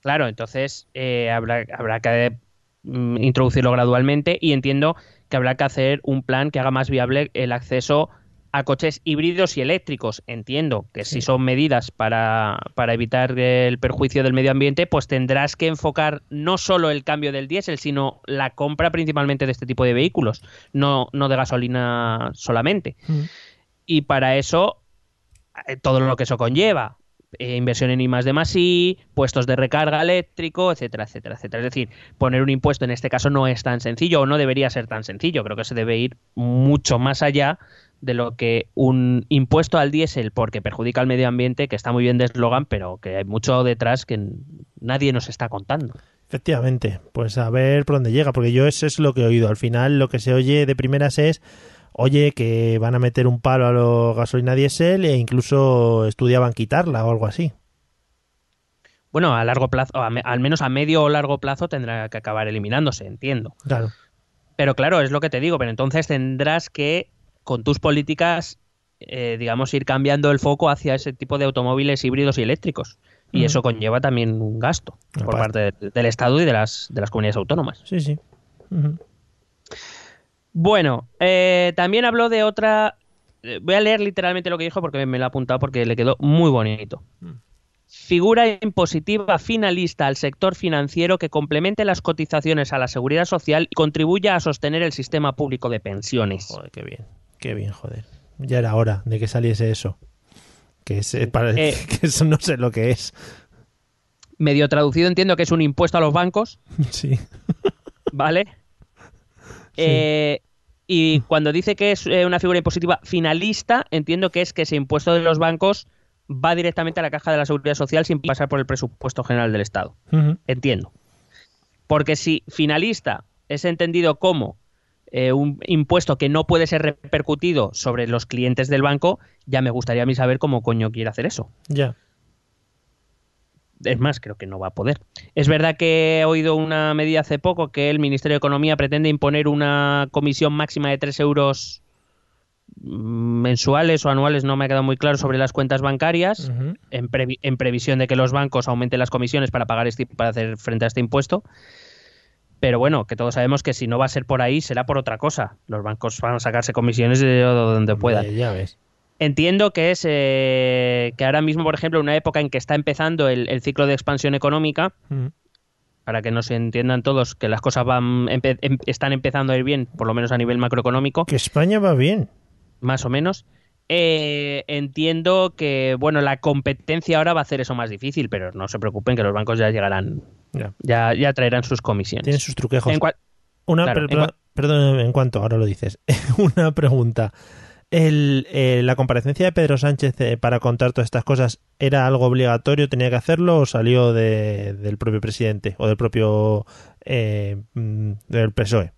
Claro, entonces eh, habrá, habrá que mm, introducirlo gradualmente y entiendo que habrá que hacer un plan que haga más viable el acceso a coches híbridos y eléctricos. Entiendo que si son medidas para, para evitar el perjuicio del medio ambiente, pues tendrás que enfocar no solo el cambio del diésel, sino la compra principalmente de este tipo de vehículos, no, no de gasolina solamente. Y para eso, eh, todo lo que eso conlleva. Eh, inversión en I más de más I, puestos de recarga eléctrico, etcétera, etcétera, etcétera. Es decir, poner un impuesto en este caso no es tan sencillo o no debería ser tan sencillo. Creo que se debe ir mucho más allá de lo que un impuesto al diésel porque perjudica al medio ambiente, que está muy bien de eslogan, pero que hay mucho detrás que nadie nos está contando. Efectivamente, pues a ver por dónde llega, porque yo eso es lo que he oído. Al final lo que se oye de primeras es, oye, que van a meter un palo a la gasolina diésel e incluso estudiaban quitarla o algo así. Bueno, a largo plazo, a me- al menos a medio o largo plazo tendrá que acabar eliminándose, entiendo. Claro. Pero claro, es lo que te digo, pero entonces tendrás que, con tus políticas, eh, digamos, ir cambiando el foco hacia ese tipo de automóviles híbridos y eléctricos. Y eso conlleva también un gasto por parte de- del Estado y de las, de las comunidades autónomas. Sí, sí. Ujú. Bueno, eh, también habló de otra... eh, Voy a leer literalmente lo que dijo porque me lo ha apuntado porque le quedó muy bonito. Figura impositiva finalista al sector financiero que complemente las cotizaciones a la seguridad social y contribuya a sostener el sistema público de pensiones. Joder, qué bien. Qué bien, joder. Ya era hora de que saliese eso. Que, es, eh, para- Eh. que eso no sé lo que es. Medio traducido entiendo que es un impuesto a los bancos, Sí. ¿vale? Eh, y cuando dice que es eh, una figura impositiva finalista, entiendo que es que ese impuesto de los bancos va directamente a la caja de la seguridad social sin pasar por el presupuesto general del Estado. Entiendo. Porque si finalista es entendido como eh, un impuesto que no puede ser repercutido sobre los clientes del banco, ya me gustaría a mí saber cómo coño quiere hacer eso. Ya. Es más, creo que no va a poder. Es verdad que he oído una medida hace poco que el Ministerio de Economía pretende imponer una comisión máxima de 3 euros mm, mensuales o anuales, no me ha quedado muy claro, sobre las cuentas bancarias, en, previ- en previsión de que los bancos aumenten las comisiones para pagar este, para hacer frente a este impuesto. Pero bueno, que todos sabemos que si no va a ser por ahí, será por otra cosa. Los bancos van a sacarse comisiones de donde puedan. Ya ves. Entiendo que es eh, que ahora mismo, por ejemplo, en una época en que está empezando el, el ciclo de expansión económica, Ujú. para que nos entiendan todos que las cosas van empe- em- están empezando a ir bien, por lo menos a nivel macroeconómico, Que España va bien. más o menos. eh, entiendo que bueno la competencia ahora va a hacer eso más difícil, pero no se preocupen que los bancos ya llegarán, Ya. ya, ya traerán sus comisiones. Tienen sus truquejos. En Una, Claro, per- en cua- perdón, en cuanto, ahora lo dices. Una pregunta. El, eh, ¿La comparecencia de Pedro Sánchez eh, para contar todas estas cosas era algo obligatorio? ¿Tenía que hacerlo o salió de- del propio presidente o del propio eh, mm, del PSOE?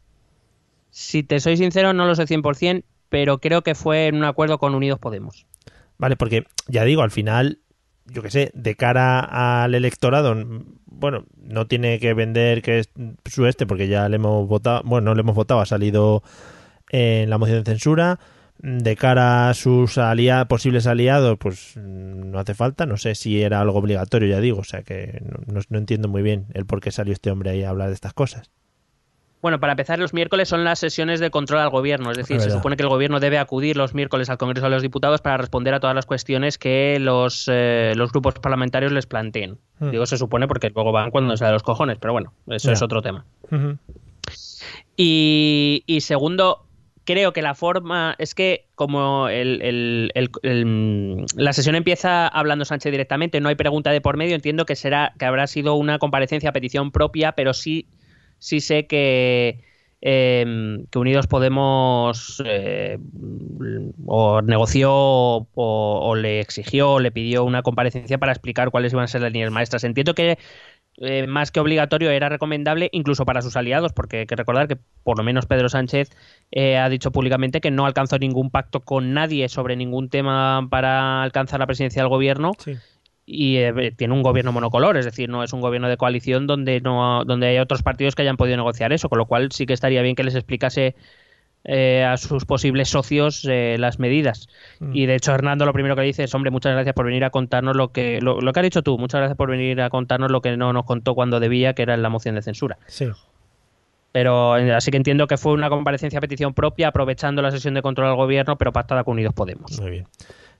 si te soy sincero, no lo sé 100%, pero creo que fue en un acuerdo con Unidos Podemos. Vale, porque ya digo, al final, yo qué sé, de cara al electorado, bueno, no tiene que vender que es su este, porque ya le hemos votado, bueno, no le hemos votado, ha salido en la moción de censura. De cara a sus alia- posibles aliados, pues mm, no hace falta. No sé si era algo obligatorio, ya digo. O sea que no, no- entiendo muy bien el por qué salió este hombre ahí a hablar de estas cosas. Bueno, para empezar, los miércoles son las sesiones de control al gobierno, es decir, se supone que el gobierno debe acudir los miércoles al Congreso de los Diputados para responder a todas las cuestiones que los, eh, los grupos parlamentarios les planteen. Hmm. Digo se supone porque luego van cuando sale los cojones, pero bueno, eso Ya. es otro tema. Y segundo, creo que la forma es que como el- el- la sesión empieza hablando Sánchez directamente, no hay pregunta de por medio, entiendo que será que habrá sido una comparecencia a petición propia, pero sí, sí sé que, eh, que Unidos Podemos eh, o negoció o, o le exigió o le pidió una comparecencia para explicar cuáles iban a ser las líneas maestras. Entiendo que eh, más que obligatorio era recomendable incluso para sus aliados, porque hay que recordar que por lo menos Pedro Sánchez eh, ha dicho públicamente que no alcanzó ningún pacto con nadie sobre ningún tema para alcanzar la presidencia del gobierno Sí. y eh, tiene un gobierno monocolor, es decir, no es un gobierno de coalición donde no donde hay otros partidos que hayan podido negociar eso, con lo cual sí que estaría bien que les explicase eh, a sus posibles socios eh, las medidas. Y de hecho, Hernando lo primero que dice es, hombre, muchas gracias por venir a contarnos lo que lo, lo que has dicho tú, muchas gracias por venir a contarnos lo que no nos contó cuando debía, que era en la moción de censura. Sí. Pero eh, así que entiendo que fue una comparecencia a petición propia, aprovechando la sesión de control al gobierno, pero pactada con Unidos Podemos. Muy bien.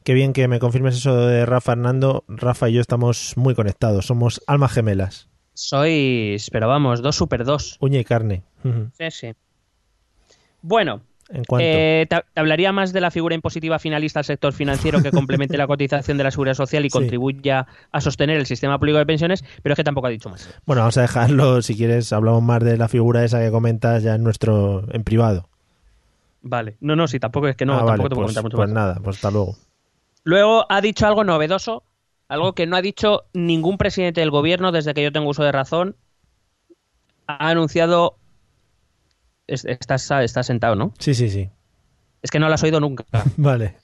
Qué bien que me confirmes eso de Rafa Hernando. Rafa y yo estamos muy conectados. Somos almas gemelas. Sois, pero vamos, dos super dos. Uña y carne. Sí, sí. Bueno, eh, te, te hablaría más de la figura impositiva finalista al sector financiero que complemente la cotización de la seguridad social y Sí. contribuya a sostener el sistema público de pensiones, pero es que tampoco ha dicho más. Bueno, vamos a dejarlo. Si quieres, hablamos más de la figura esa que comentas ya en nuestro en privado. Vale. No, no, sí, tampoco es que no, Ah, tampoco vale, te puedo pues, comentar mucho pues más. nada, pues hasta luego. Luego ha dicho algo novedoso, algo que no ha dicho ningún presidente del gobierno desde que yo tengo uso de razón. Ha anunciado. Es- Estás, estás sentado, ¿no? Sí, sí, sí. Es que no lo has oído nunca. Vale.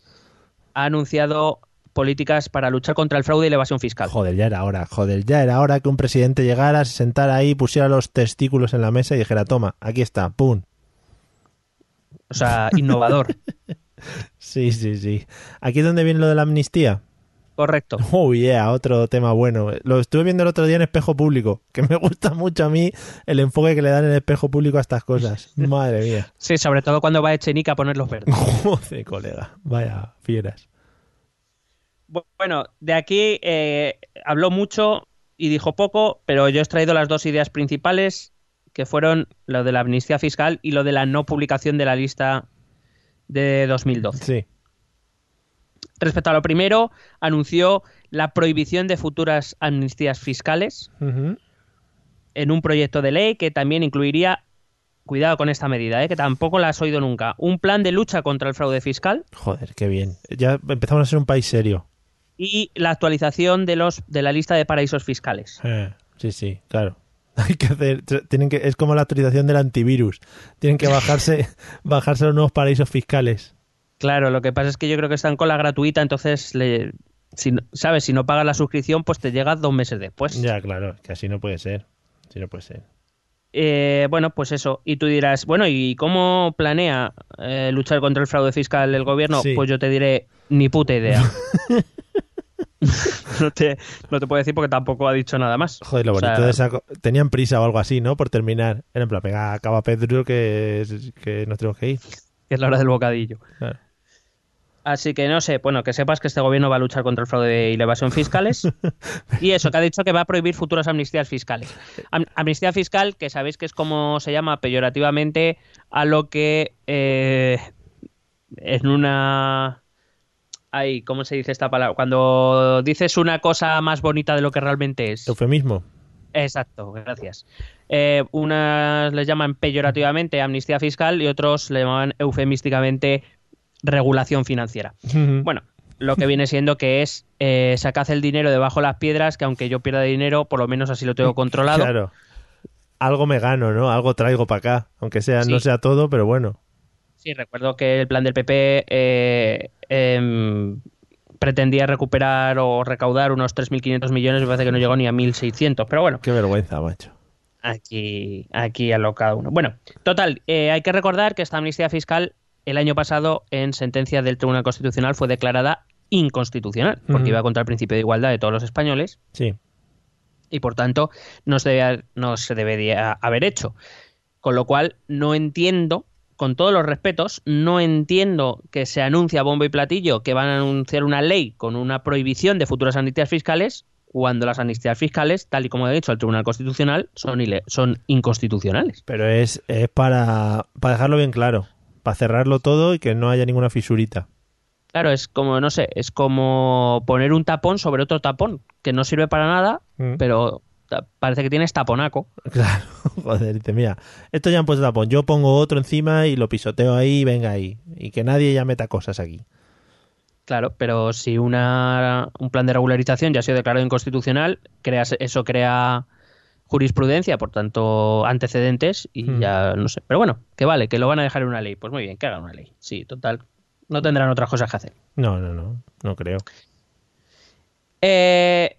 Ha anunciado políticas para luchar contra el fraude y la evasión fiscal. Joder, ya era hora. Joder, ya era hora que un presidente llegara, se sentara ahí, pusiera los testículos en la mesa y dijera, toma, aquí está, pum. O sea, innovador. Sí, sí, sí. ¿Aquí es donde viene lo de la amnistía? Correcto. Oh, yeah, otro tema bueno. Lo estuve viendo el otro día en Espejo Público, que me gusta mucho a mí el enfoque que le dan en el Espejo Público a estas cosas. Madre mía. Sí, sobre todo cuando va Echenique a poner los verdes. Joder, colega. Vaya fieras. Bueno, de aquí eh, habló mucho y dijo poco, pero yo he extraído las dos ideas principales, que fueron lo de la amnistía fiscal y lo de la no publicación de la lista de 2012. Sí. Respecto a lo primero, anunció la prohibición de futuras amnistías fiscales en un proyecto de ley que también incluiría, cuidado con esta medida, eh, que tampoco la has oído nunca, un plan de lucha contra el fraude fiscal Joder, qué bien. Ya empezamos a ser un país serio. y la actualización de los de la lista de paraísos fiscales. Eh, sí, sí, claro. Hay que hacer, tienen que, es como la actualización del antivirus. Tienen que bajarse, bajarse los nuevos paraísos fiscales. Claro, lo que pasa es que yo creo que están con la gratuita, entonces, le, si, no- ¿sabes? Si no pagas la suscripción, pues te llega dos meses después. Ya, claro, que así no puede ser. Así no puede ser. Eh, bueno, pues eso. Y tú dirás, bueno, ¿y cómo planea eh, luchar contra el fraude fiscal el gobierno? Sí. Pues yo te diré, ni puta idea. no, te, no te puedo decir porque tampoco ha dicho nada más. Joder, lo O sea, bonito de esa... Tenían prisa o algo así, ¿no? Por terminar. Era en plan, venga, acaba Pedro que, que nos tenemos que ir. que es la hora del bocadillo. Claro. Así que no sé, bueno, que sepas que este gobierno va a luchar contra el fraude y la evasión fiscales. y eso, que ha dicho que va a prohibir futuras amnistías fiscales. Am- amnistía fiscal, que sabéis que es como se llama peyorativamente a lo que eh, en una... Ay, ¿cómo se dice esta palabra? Cuando dices una cosa más bonita de lo que realmente es. Eufemismo. Exacto, gracias. Eh, unas les llaman peyorativamente amnistía fiscal y otros le llaman eufemísticamente regulación financiera. Bueno, lo que viene siendo que es eh, sacad el dinero debajo de las piedras, que aunque yo pierda dinero, por lo menos así lo tengo controlado. Claro. Algo me gano, ¿no? Algo traigo para acá. Aunque sea, no sea todo, pero bueno. Sí, recuerdo que el plan del PP eh, em, pretendía recuperar o recaudar unos 3.500 millones, me parece que no llegó ni a 1.600, pero bueno, Qué vergüenza, macho. aquí, aquí a lo cada uno. Bueno, total, eh, hay que recordar que esta amnistía fiscal el año pasado en sentencia del Tribunal Constitucional fue declarada inconstitucional, porque iba contra el principio de igualdad de todos los españoles Sí. y por tanto no se, debe- no se debería haber hecho. Con lo cual no entiendo, con todos los respetos, no entiendo que se anuncia a bombo y platillo que van a anunciar una ley con una prohibición de futuras amnistías fiscales cuando las amnistías fiscales, tal y como ha dicho el Tribunal Constitucional, son, inconstitucionales. Pero es, es para, para dejarlo bien claro. Para cerrarlo todo y que no haya ninguna fisurita. Claro, es como, no sé, es como poner un tapón sobre otro tapón, que no sirve para nada, Mm. pero parece que tienes taponaco. Claro, joder, dice, mira, esto ya han puesto tapón, yo pongo otro encima y lo pisoteo ahí y venga ahí. Y que nadie ya meta cosas aquí. Claro, pero si una, un plan de regularización ya ha sido declarado inconstitucional, creas, eso crea jurisprudencia, por tanto, antecedentes y Hmm. ya no sé. Pero bueno, que vale, que lo van a dejar en una ley. Pues muy bien, que hagan una ley. Sí, total. No tendrán otras cosas que hacer. No, no, no, no creo. Eh,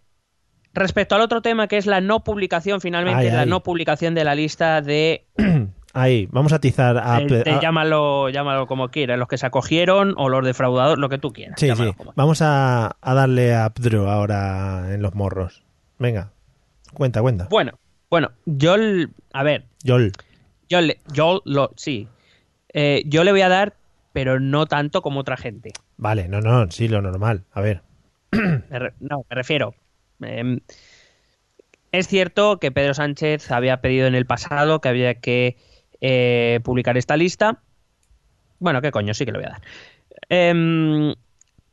respecto al otro tema, que es la no publicación, finalmente, Ay, la ay. no publicación de la lista de Ahí, vamos a atizar a... a- llámalo, llámalo como quieras, los que se acogieron o los defraudadores, lo que tú quieras. Sí, sí. como- Vamos a, a darle a Pedro ahora en los morros. Venga, cuenta, cuenta. Bueno, bueno, yo, a ver, yo, le, yo lo, sí, Eh, yo le voy a dar, pero no tanto como otra gente. Vale, no, no, sí, lo normal. A ver. No, me refiero. em, es cierto que Pedro Sánchez había pedido en el pasado que había que eh, publicar esta lista. Bueno, qué coño, sí que lo voy a dar. Em,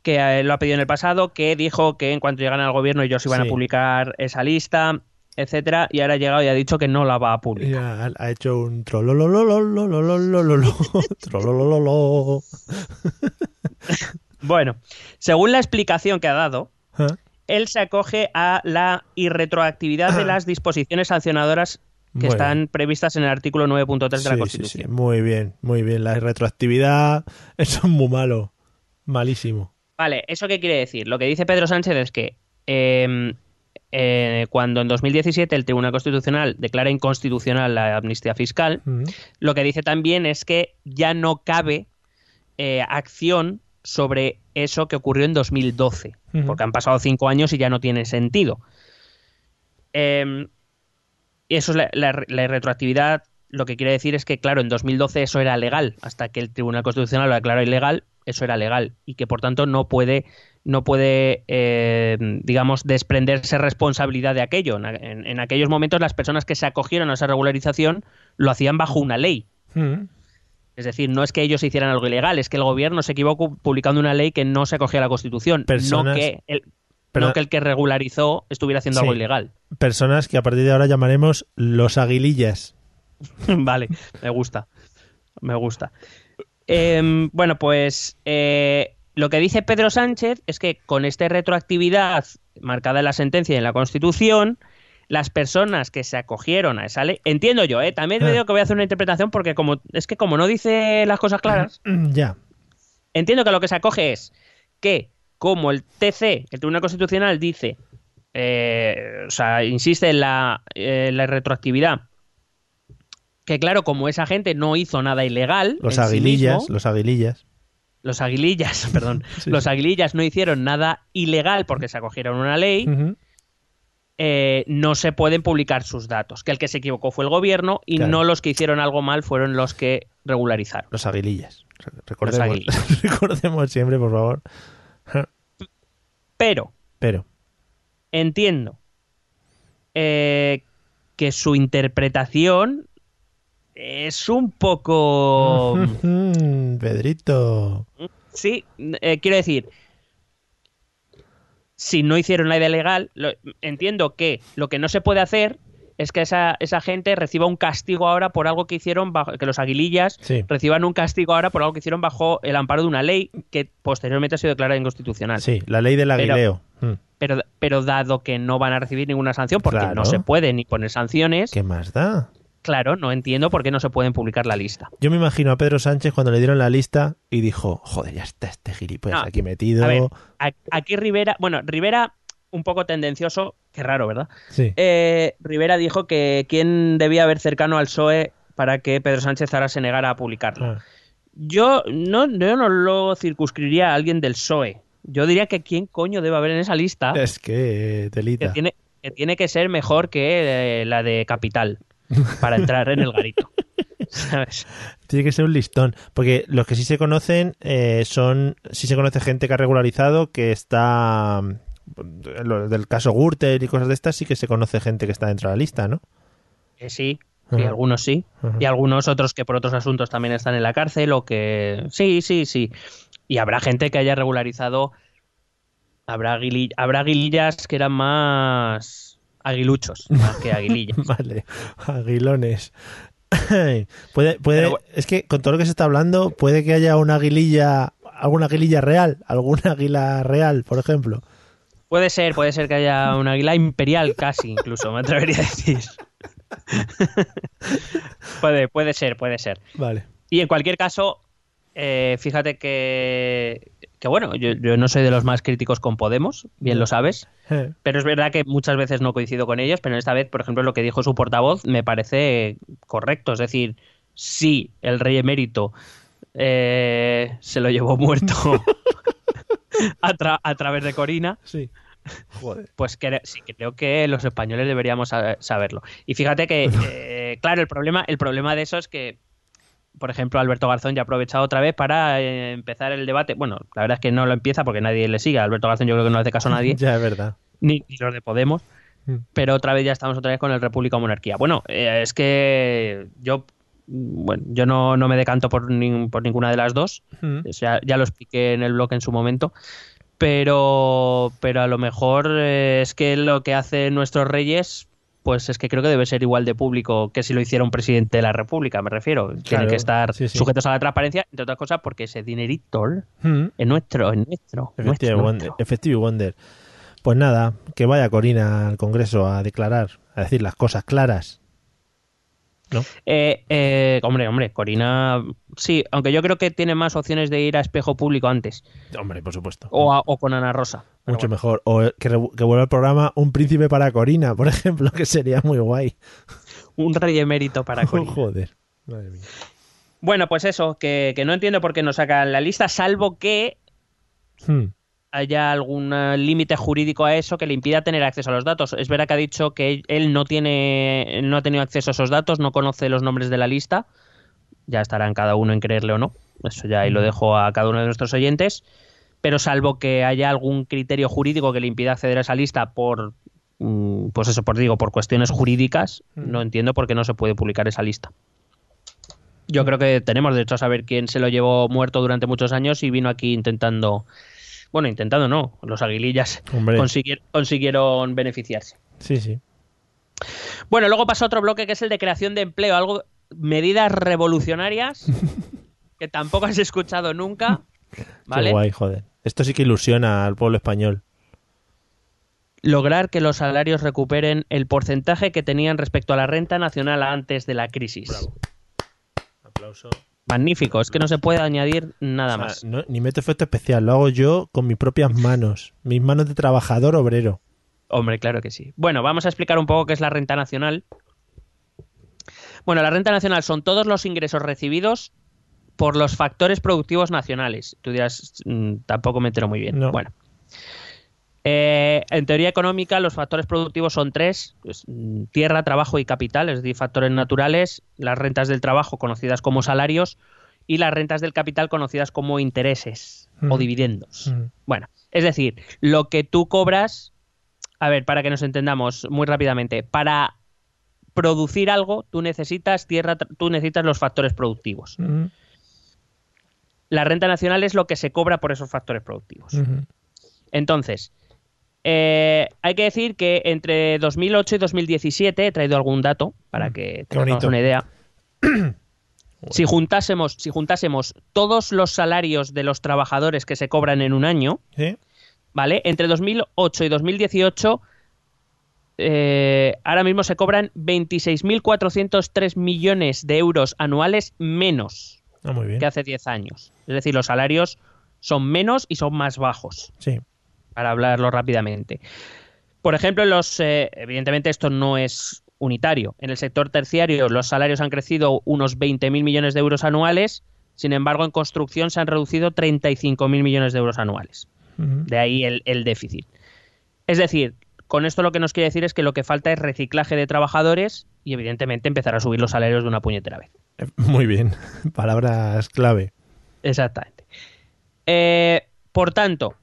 que eh, lo ha pedido en el pasado, que dijo que en cuanto llegan al gobierno ellos iban Sí. a publicar esa lista, etcétera, y ahora ha llegado y ha dicho que no la va a publicar. Ha- hecho un. Bueno, según la explicación que ha dado, él se acoge a la irretroactividad de las disposiciones sancionadoras que están previstas en el artículo 9.3 de la Constitución. muy bien, muy bien. La retroactividad, eso es muy malo. Malísimo. Vale, ¿eso qué quiere decir? Lo que dice Pedro Sánchez es que eh, cuando en 2017 el Tribunal Constitucional declara inconstitucional la amnistía fiscal, lo que dice también es que ya no cabe eh, acción sobre eso que ocurrió en 2012, Ujú. porque han pasado cinco años y ya no tiene sentido. Eh, y eso es la, la- la retroactividad. Lo que quiere decir es que, claro, en 2012 eso era legal. Hasta que el Tribunal Constitucional lo declaró ilegal, eso era legal. Y que, por tanto, no puede, no puede eh, digamos, desprenderse responsabilidad de aquello. En, en- en aquellos momentos, las personas que se acogieron a esa regularización lo hacían bajo una ley. Mm. Es decir, no es que ellos hicieran algo ilegal, es que el gobierno se equivocó publicando una ley que no se acogía a la Constitución. No que, el, Pero- no que el que regularizó estuviera haciendo Sí. algo ilegal. Personas que a partir de ahora llamaremos los aguilillas. vale, me gusta. Me gusta. Em, bueno, pues eh, lo que dice Pedro Sánchez es que con esta retroactividad marcada en la sentencia y en la Constitución, las personas que se acogieron a esa ley, entiendo yo, ¿eh? también me Ah. digo que voy a hacer una interpretación porque como es que como no dice las cosas claras, Ya. entiendo que lo que se acoge es que como el TC, el Tribunal Constitucional dice, eh, o sea, insiste en la, eh, la retroactividad, que claro, como esa gente no hizo nada ilegal, Los sí aguilillas, mismo, los aguilillas. Los aguilillas, perdón, Sí, los sí. aguilillas no hicieron nada ilegal porque se acogieron a una ley, eh, no se pueden publicar sus datos. Que el que se equivocó fue el gobierno y Claro. no los que hicieron algo mal fueron los que regularizaron. Los aguilillas. Re- Recordemos, aguilillas. recordemos siempre, por favor. Pero Pero, entiendo eh, que su interpretación es un poco... Pedrito. Sí, eh, quiero decir, si no hicieron la idea legal, lo- entiendo que lo que no se puede hacer es que esa, esa gente reciba un castigo ahora por algo que hicieron, bajo, que los aguilillas Sí. reciban un castigo ahora por algo que hicieron bajo el amparo de una ley que posteriormente ha sido declarada inconstitucional. Sí, la ley del Pero- aguileo. Mm. Pero, pero dado que no van a recibir ninguna sanción, porque Claro. no se puede ni poner sanciones, ¿Qué más da? Claro, no entiendo por qué no se pueden publicar la lista. Yo me imagino a Pedro Sánchez cuando le dieron la lista y dijo, joder, ya está este gilipollas No, aquí metido. A ver, a- aquí Rivera, bueno, Rivera un poco tendencioso, qué raro, ¿verdad? Sí. Eh, Rivera dijo que quién debía haber cercano al PSOE para que Pedro Sánchez ahora se negara a publicarla. Ah, Yo no, yo no lo circunscribiría a alguien del PSOE. Yo diría que quién coño debe haber en esa lista Es que, eh, que telita. tiene, que tiene que ser mejor que eh, la de Capital para entrar en el garito. ¿Sabes? Tiene que ser un listón. Porque los que sí se conocen eh, son. Sí se conoce gente que ha regularizado que está. mm, Del caso Gürtel y cosas de estas, sí que se conoce gente que está dentro de la lista, ¿no? Eh, sí, y Ajá. algunos sí. Ajá. Y algunos otros que por otros asuntos también están en la cárcel o que... Sí, sí, sí. Y habrá gente que haya regularizado... Habrá, aguili- habrá aguilillas que eran más aguiluchos, más que aguilillas. Vale, aguilones. puede, puede, es que con todo lo que se está hablando, puede que haya una aguililla, alguna aguililla real, alguna águila real, por ejemplo. Puede ser, puede ser que haya una águila imperial casi, incluso, me atrevería a decir. puede, puede ser, puede ser. Vale. Y en cualquier caso, eh, fíjate que, que bueno, yo, yo no soy de los más críticos con Podemos, bien lo sabes, Eh, pero es verdad que muchas veces no coincido con ellos, pero esta vez, por ejemplo, lo que dijo su portavoz me parece correcto, es decir, sí, el rey emérito eh, se lo llevó muerto a, tra- a través de Corina, Sí. Joder. pues que, sí, creo que los españoles deberíamos sa- saberlo. Y fíjate que, eh, claro, el problema, el problema de eso es que, por ejemplo, Alberto Garzón ya ha aprovechado otra vez para eh, empezar el debate. Bueno, la verdad es que no lo empieza porque nadie le sigue. Alberto Garzón yo creo que no le hace caso a nadie, Ya es verdad. ni, ni los de Podemos. Mm. Pero otra vez ya estamos otra vez con el República o Monarquía. Bueno, eh, es que yo, bueno, yo no, no me decanto por, por ninguna de las dos. Mm. O sea, ya lo expliqué en el blog en su momento. Pero, pero a lo mejor eh, es que lo que hacen nuestros reyes, pues es que creo que debe ser igual de público que si lo hiciera un presidente de la República, me refiero. Tienen Claro, que estar sí, sí. sujetos a la transparencia, entre otras cosas, porque ese dinerito Mm. es nuestro, es nuestro. Effective nuestro, Wonder. Effective Wonder. Pues nada, que vaya Corina al Congreso a declarar, a decir las cosas claras. ¿No? Eh, eh, hombre, hombre, Corina, sí, aunque yo creo que tiene más opciones de ir a espejo público antes, Hombre, por supuesto. o, a- o con Ana Rosa. Mucho bueno. mejor. O que, re- que vuelva al programa Un príncipe para Corina, por ejemplo, que sería muy guay. Un rey emérito para Corina. Joder. Madre mía. Bueno, pues eso, que, que no entiendo por qué no sacan la lista, salvo que Hmm. Haya algún eh, límite jurídico a eso que le impida tener acceso a los datos. Es verdad que ha dicho que él no tiene, no ha tenido acceso a esos datos, no conoce los nombres de la lista. Ya estarán cada uno en creerle o no. Eso ya ahí lo dejo a cada uno de nuestros oyentes. Pero salvo que haya algún criterio jurídico que le impida acceder a esa lista por, mm, pues eso, por digo, por cuestiones jurídicas, no entiendo por qué no se puede publicar esa lista. Yo creo que tenemos derecho a saber quién se lo llevó muerto durante muchos años y vino aquí intentando, bueno, intentando no, los aguilillas consiguieron beneficiarse. Sí, sí. Bueno, luego pasa otro bloque que es el de creación de empleo, algo medidas revolucionarias que tampoco has escuchado nunca ¿vale? Qué guay, joder. Esto sí que ilusiona al pueblo español. Lograr que los salarios recuperen el porcentaje que tenían respecto a la renta nacional antes de la crisis. Aplauso. Magnífico, es que no se puede añadir nada O sea, más. no- ni meto efecto especial, lo hago yo con mis propias manos. Mis manos de trabajador obrero. Hombre, claro que sí. Bueno, vamos a explicar un poco qué es la renta nacional. Bueno, la renta nacional son todos los ingresos recibidos por los factores productivos nacionales. Tú dirás, mm, tampoco me entero muy bien. No. Bueno. Eh, en teoría económica, los factores productivos son tres: pues, tierra, trabajo y capital, es decir, factores naturales, las rentas del trabajo conocidas como salarios y las rentas del capital conocidas como intereses o dividendos. Bueno, es decir, lo que tú cobras, a ver, para que nos entendamos muy rápidamente, para producir algo, tú necesitas tierra, tú necesitas los factores productivos. La renta nacional es lo que se cobra por esos factores productivos. Entonces, eh, hay que decir que entre 2008 y 2017, he traído algún dato para que qué tengamos una idea. si, juntásemos, si juntásemos todos los salarios de los trabajadores que se cobran en un año, ¿Sí? ¿vale? Entre 2008 y 2018, eh, ahora mismo se cobran 26.403 millones de euros anuales menos Ah, muy bien. que hace 10 años. Es decir, los salarios son menos y son más bajos, Sí. Para hablarlo rápidamente. Por ejemplo, los, eh, evidentemente esto no es unitario. En el sector terciario los salarios han crecido unos 20.000 millones de euros anuales, sin embargo en construcción se han reducido 35.000 millones de euros anuales. De ahí el, el déficit. Es decir, con esto lo que nos quiere decir es que lo que falta es reciclaje de trabajadores y evidentemente empezar a subir los salarios de una puñetera vez. Eh, Muy bien. Palabras clave. Exactamente. Eh, por tanto,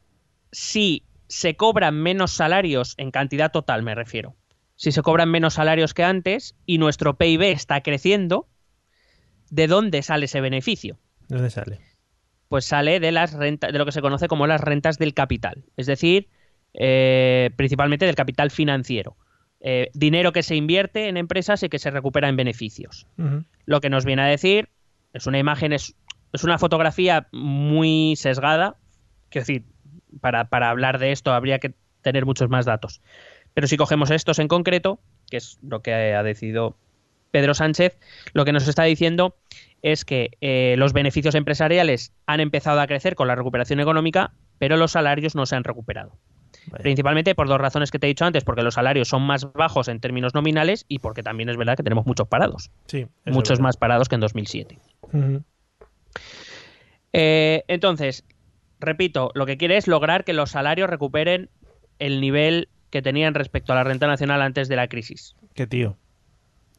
si se cobran menos salarios en cantidad total, me refiero, si se cobran menos salarios que antes y nuestro PIB está creciendo, ¿de dónde sale ese beneficio? ¿De dónde sale? pues sale de las rentas, de lo que se conoce como las rentas del capital, es decir, eh, principalmente del capital financiero. Eh, dinero que se invierte en empresas y que se recupera en beneficios. Lo que nos viene a decir es una imagen, es, es una fotografía muy sesgada. Quiero decir, para, para hablar de esto habría que tener muchos más datos. Pero si cogemos estos en concreto, que es lo que ha decidido Pedro Sánchez, lo que nos está diciendo es que eh, los beneficios empresariales han empezado a crecer con la recuperación económica, pero los salarios no se han recuperado. Principalmente por dos razones que te he dicho antes, porque los salarios son más bajos en términos nominales y porque también es verdad que tenemos muchos parados, Sí. muchos más parados que en 2007. Ujú. Eh, entonces, repito, lo que quiere es lograr que los salarios recuperen el nivel que tenían respecto a la renta nacional antes de la crisis. Qué tío.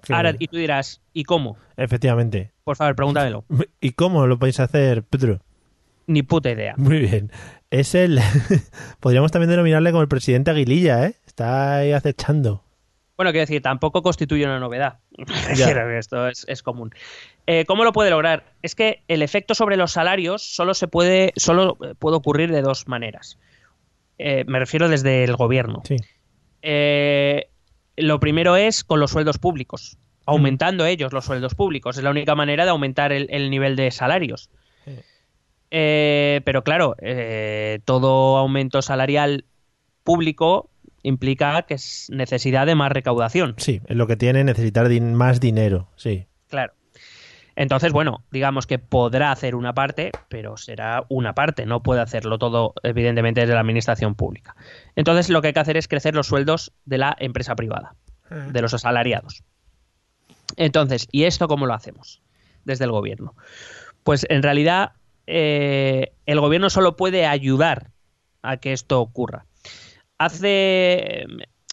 Qué Ahora, y tú dirás, ¿y cómo? Efectivamente. Por favor, pregúntamelo. ¿Y cómo lo podéis hacer, Pedro? Ni puta idea. Muy bien. Es el. Podríamos también denominarle como el presidente Aguililla, ¿eh? Está ahí acechando. Bueno, quiero decir, tampoco constituye una novedad. Esto es, es común. Eh, ¿Cómo lo puede lograr? Es que el efecto sobre los salarios solo se puede, solo puede ocurrir de dos maneras. Eh, me refiero desde el gobierno. Sí. Eh, lo primero es con los sueldos públicos, aumentando ellos los sueldos públicos. Es la única manera de aumentar el, el nivel de salarios. Sí. Eh, pero claro, eh, todo aumento salarial público implica que es necesidad de más recaudación. Sí, es lo que tiene necesitar din- más dinero. Sí. Claro. Entonces, bueno, digamos que podrá hacer una parte, pero será una parte, no puede hacerlo todo, evidentemente, desde la administración pública. Entonces, lo que hay que hacer es crecer los sueldos de la empresa privada, de los asalariados. Entonces, ¿y esto cómo lo hacemos desde el gobierno? Pues en realidad, eh, el gobierno solo puede ayudar a que esto ocurra. Hace.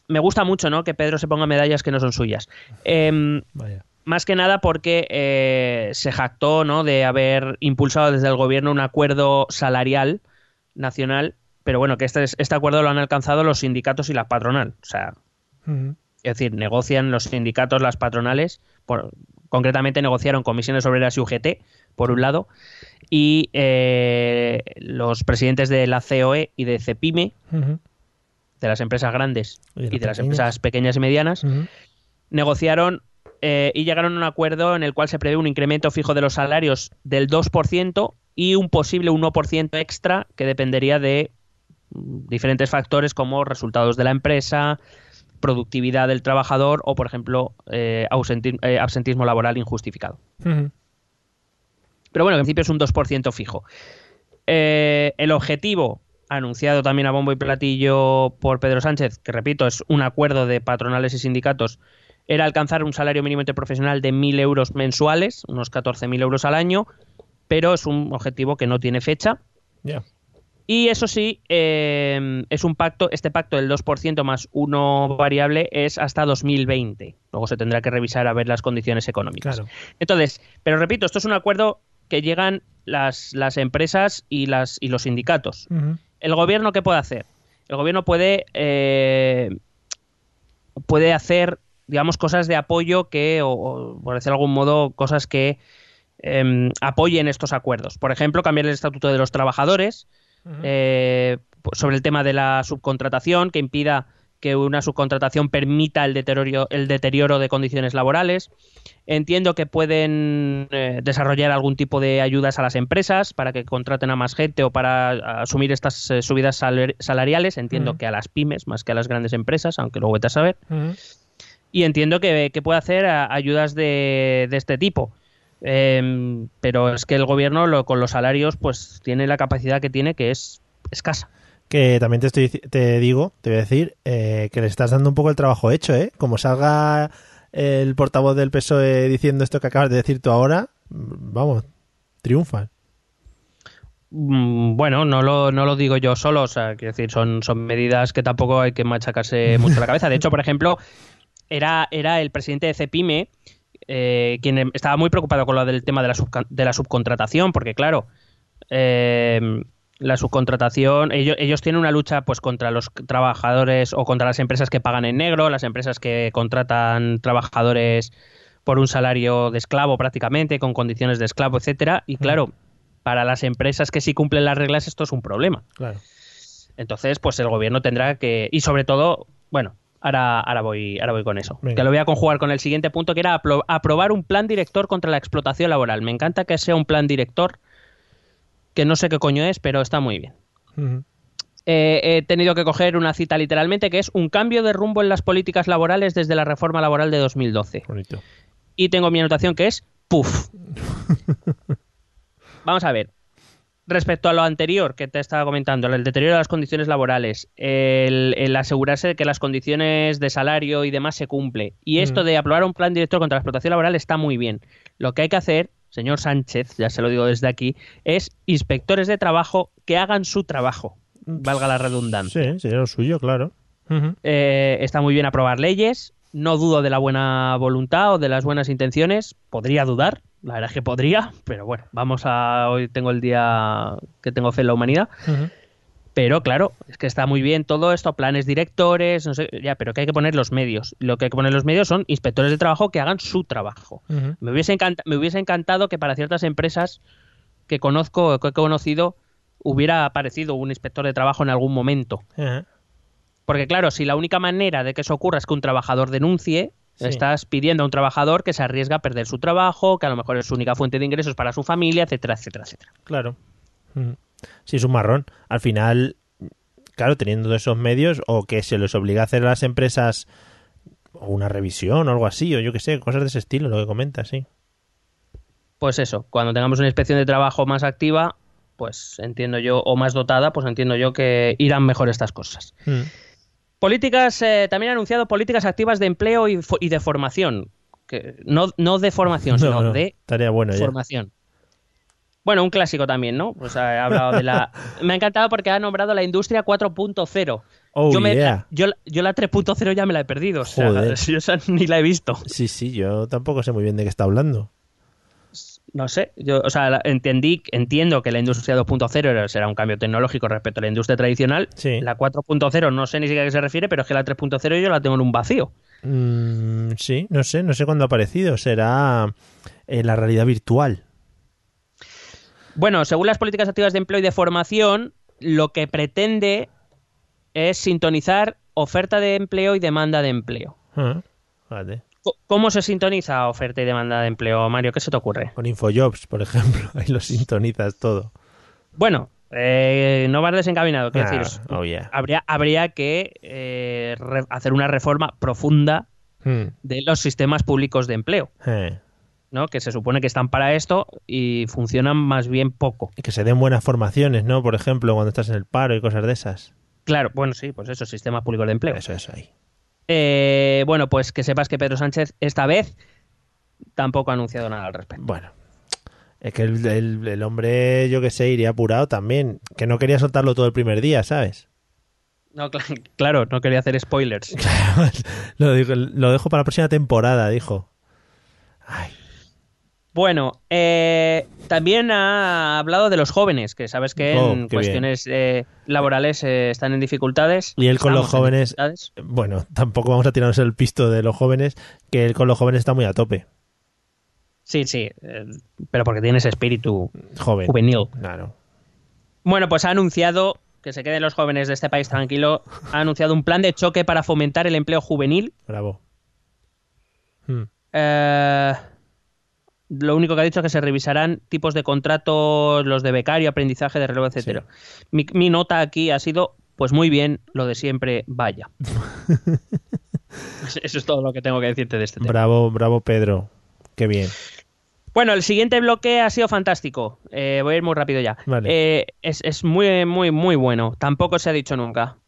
Me gusta mucho, ¿no? Que Pedro se ponga medallas que no son suyas. Em, Vaya. más que nada porque eh, se jactó ¿no? de haber impulsado desde el gobierno un acuerdo salarial nacional, pero bueno, que este, es- este acuerdo lo han alcanzado los sindicatos y la patronal. O sea, es decir, negocian los sindicatos, las patronales, por- concretamente negociaron comisiones obreras y UGT, por un lado, y eh, los presidentes de la COE y de CEPIME. De las empresas grandes Y de y las de las pequeñas. empresas pequeñas y medianas, negociaron eh, y llegaron a un acuerdo en el cual se prevé un incremento fijo de los salarios del 2% y un posible 1% extra que dependería de mm, diferentes factores como resultados de la empresa, productividad del trabajador o, por ejemplo, eh, eh, absentismo laboral injustificado. Pero bueno, en principio es un 2% fijo. Eh, el objetivo, anunciado también a bombo y platillo por Pedro Sánchez, que repito, es un acuerdo de patronales y sindicatos, era alcanzar un salario mínimo interprofesional de 1.000 euros mensuales, unos 14.000 euros al año, pero es un objetivo que no tiene fecha. Ya. Y eso sí, eh, es un pacto, este pacto del 2% más uno variable es hasta 2020. Luego se tendrá que revisar a ver las condiciones económicas. Claro. Entonces, pero repito, esto es un acuerdo que llegan las, las empresas y, las, y los sindicatos. Ujú. ¿El gobierno qué puede hacer? El gobierno puede, eh, puede hacer, digamos, cosas de apoyo que, o, o, por decir de algún modo, cosas que em, apoyen estos acuerdos. Por ejemplo, cambiar el estatuto de los trabajadores, eh, sobre el tema de la subcontratación, que impida que una subcontratación permita el deterioro, el deterioro de condiciones laborales. Entiendo que pueden eh, desarrollar algún tipo de ayudas a las empresas para que contraten a más gente o para asumir estas eh, subidas salar- salariales. Entiendo que a las pymes más que a las grandes empresas, aunque luego vete a saber. Y entiendo que, que puede hacer a- ayudas de, de este tipo. Em, pero es que el gobierno lo- con los salarios pues tiene la capacidad que tiene que es escasa. Que también te, estoy, te digo, te voy a decir, eh, que le estás dando un poco el trabajo hecho, ¿eh? Como salga el portavoz del PSOE diciendo esto que acabas de decir tú ahora, mm, vamos, triunfan. Mm, Bueno, no lo, no lo digo yo solo, o sea, quiero decir, son, son medidas que tampoco hay que machacarse mucho la cabeza. De hecho, por ejemplo, era, era el presidente de Cepime eh, quien estaba muy preocupado con lo del tema de la, de la subcontratación, porque claro, eh, la subcontratación, ellos, ellos tienen una lucha pues contra los trabajadores o contra las empresas que pagan en negro, las empresas que contratan trabajadores por un salario de esclavo prácticamente, con condiciones de esclavo, etcétera, y claro, para las empresas que sí cumplen las reglas esto es un problema. Claro. Entonces, pues el gobierno tendrá que. Y sobre todo, bueno, ahora, ahora, voy, ahora voy con eso. Venga. Que lo voy a conjugar con el siguiente punto, que era apro- aprobar un plan director contra la explotación laboral. Me encanta que sea un plan director, que no sé qué coño es, pero está muy bien. Eh, he tenido que coger una cita literalmente, que es un cambio de rumbo en las políticas laborales desde la reforma laboral de 2012. Bonito. Y tengo mi anotación que es PUF. Vamos a ver. Respecto a lo anterior que te estaba comentando, el deterioro de las condiciones laborales, el, el asegurarse de que las condiciones de salario y demás se cumple, y esto Mm. de aprobar un plan director contra la explotación laboral está muy bien. Lo que hay que hacer, señor Sánchez, ya se lo digo desde aquí, es inspectores de trabajo que hagan su trabajo, valga la redundancia. Sí, sería lo suyo, claro. Eh, está muy bien aprobar leyes. No dudo de la buena voluntad o de las buenas intenciones. Podría dudar, la verdad es que podría, pero bueno, vamos a. Hoy tengo el día que tengo fe en la humanidad. Pero claro, es que está muy bien todo esto, planes directores, no sé, ya, pero que hay que poner los medios. Lo que hay que poner los medios son inspectores de trabajo que hagan su trabajo. Me hubiese, me hubiese encantado que para ciertas empresas que conozco que he conocido hubiera aparecido un inspector de trabajo en algún momento. Porque claro, si la única manera de que eso ocurra es que un trabajador denuncie, Sí. estás pidiendo a un trabajador que se arriesga a perder su trabajo, que a lo mejor es su única fuente de ingresos para su familia, etcétera, etcétera, etcétera. Claro. Ujú. Sí, es un marrón. Al final, claro, teniendo esos medios, o que se les obliga a hacer a las empresas una revisión o algo así, o yo qué sé, cosas de ese estilo, lo que comentas, sí. Pues eso, cuando tengamos una inspección de trabajo más activa, pues entiendo yo, o más dotada, pues entiendo yo que irán mejor estas cosas. Mm. Políticas, eh, también ha anunciado políticas activas de empleo y, de formación. Que, no, no de formación, No, sino no, de ya. Bueno, un clásico también, ¿no? Pues ha hablado de la... Me ha encantado porque ha nombrado la industria 4.0. Oh, yo, me- yeah. yo, yo la 3.0 ya me la he perdido. O sea, Joder. yo esa ni la he visto. Sí, sí, yo tampoco sé muy bien de qué está hablando. No sé, yo, o sea, entendí, entiendo que la industria 2.0 era- será un cambio tecnológico respecto a la industria tradicional. Sí. La 4.0 no sé ni siquiera a qué se refiere, pero es que la 3.0 yo la tengo en un vacío. Mm, sí, no sé, no sé cuándo ha aparecido. Será en la realidad virtual. Bueno, según las políticas activas de empleo y de formación, lo que pretende es sintonizar oferta de empleo y demanda de empleo. Ah, vale. ¿Cómo se sintoniza oferta y demanda de empleo, Mario? ¿Qué se te ocurre? Con Infojobs, por ejemplo. Ahí lo sintonizas todo. Bueno, eh, no vas desencaminado, quiero Ah, decir, oh, yeah. habría, habría que eh, re- hacer una reforma profunda Hmm. de los sistemas públicos de empleo, Eh. ¿No? Que se supone que están para esto y funcionan más bien poco. Y que se den buenas formaciones, ¿no? Por ejemplo, cuando estás en el paro y cosas de esas. Claro, bueno, sí, pues eso, sistemas públicos de empleo. Eso, eso ahí. Eh, bueno, pues que sepas que Pedro Sánchez esta vez tampoco ha anunciado nada al respecto. Bueno. Es que el, el- el hombre, yo que sé, iría apurado también. Que no quería soltarlo todo el primer día, ¿sabes? No, cl- claro, no quería hacer spoilers. lo, digo- lo dejo para la próxima temporada, dijo. Ay, Bueno, eh, también ha hablado de los jóvenes, que sabes que Oh, en qué cuestiones eh, laborales eh, están en dificultades. Y él con los jóvenes- bueno, tampoco vamos a tirarnos el pisto de los jóvenes, que él con los jóvenes está muy a tope. Sí, sí, pero porque tienes espíritu Joven. juvenil. Claro. Bueno, pues ha anunciado que se queden los jóvenes de este país tranquilo. Ha anunciado un plan de choque para fomentar el empleo juvenil. Bravo. Hmm. Eh, lo único que ha dicho es que se revisarán tipos de contratos, los de becario, aprendizaje de relevo, etcétera. Mi, mi nota aquí ha sido, pues muy bien, lo de siempre, vaya. Eso es todo lo que tengo que decirte de este tema. Bravo, bravo Pedro. Qué bien. Bueno, el siguiente bloque ha sido fantástico. Eh, voy a ir muy rápido ya. Vale. Eh, es, es muy, muy, muy bueno. Tampoco se ha dicho nunca.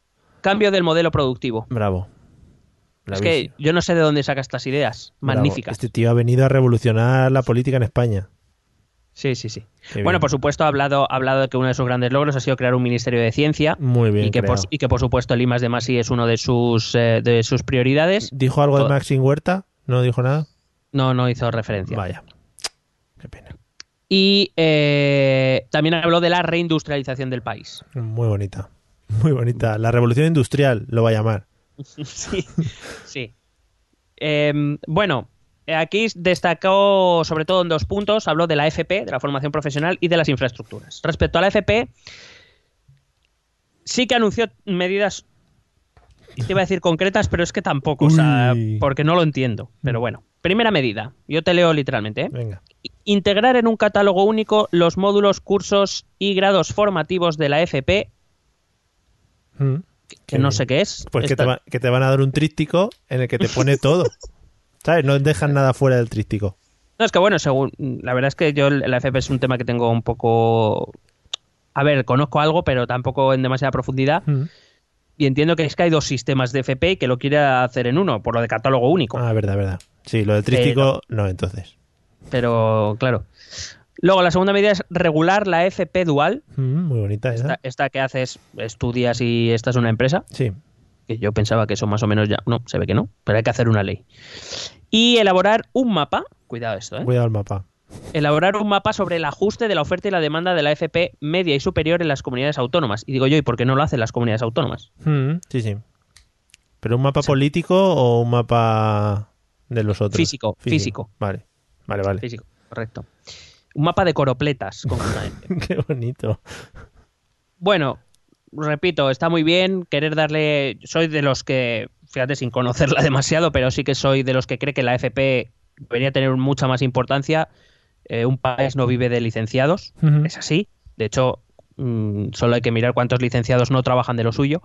Cambio del modelo productivo. Bravo. Es que yo no sé de dónde saca estas ideas. Bravo. Magníficas. Este tío ha venido a revolucionar la política en España. Sí, sí, sí. Qué Bueno, bien. por supuesto, ha hablado, ha hablado de que uno de sus grandes logros ha sido crear un ministerio de ciencia. Muy bien y que, por, y que, por supuesto, el I de Masi es uno de sus, eh, de sus prioridades. ¿Dijo algo de Maxine Huerta? ¿No dijo nada? No, no hizo referencia. Vaya. Qué pena. Y eh, también habló de la reindustrialización del país. Muy bonita. Muy bonita. La revolución industrial lo va a llamar. sí, sí. Eh, bueno, aquí destacó sobre todo en dos puntos. Habló de la FP, de la formación profesional, y de las infraestructuras. Respecto a la FP, sí que anunció medidas, te iba a decir concretas, pero es que tampoco, o sea, porque no lo entiendo. Pero bueno, primera medida, yo te leo literalmente. ¿eh? Venga. Integrar en un catálogo único los módulos, cursos y grados formativos de la FP, Mm. Que no bien. sé qué es. Pues que te, va- que te van a dar un tríptico en el que te pone todo. ¿Sabes? No dejan nada fuera del tríptico. No, es que bueno, según la verdad es que yo la FP es un tema que tengo un poco a ver, conozco algo, pero tampoco en demasiada profundidad. Mm. Y entiendo que es que hay dos sistemas de FP y que lo quiere hacer en uno, por lo de catálogo único. Ah, verdad, verdad. Sí, lo del tríptico, no, entonces. Pero claro. Luego, la segunda medida es regular la FP dual. Mm, muy bonita esa. Esta, esta que haces, estudias y esta es una empresa. Sí. Que yo pensaba que eso más o menos ya. No, se ve que no, pero hay que hacer una ley. Y elaborar un mapa. Cuidado esto, ¿eh? Cuidado el mapa. elaborar un mapa sobre el ajuste de la oferta y la demanda de la FP media y superior en las comunidades autónomas. Y digo yo, ¿y por qué no lo hacen las comunidades autónomas? Mm, sí, sí. ¿Pero un mapa político o un mapa de los otros? Físico, físico. Vale, vale, vale. Físico, correcto. Un mapa de coropletas. Qué bonito. bueno, repito, está muy bien querer darle... Soy de los que, fíjate, sin conocerla demasiado, pero sí que soy de los que cree que la FP debería tener mucha más importancia. Eh, un país no vive de licenciados, es así. De hecho, mm, solo hay que mirar cuántos licenciados no trabajan de lo suyo.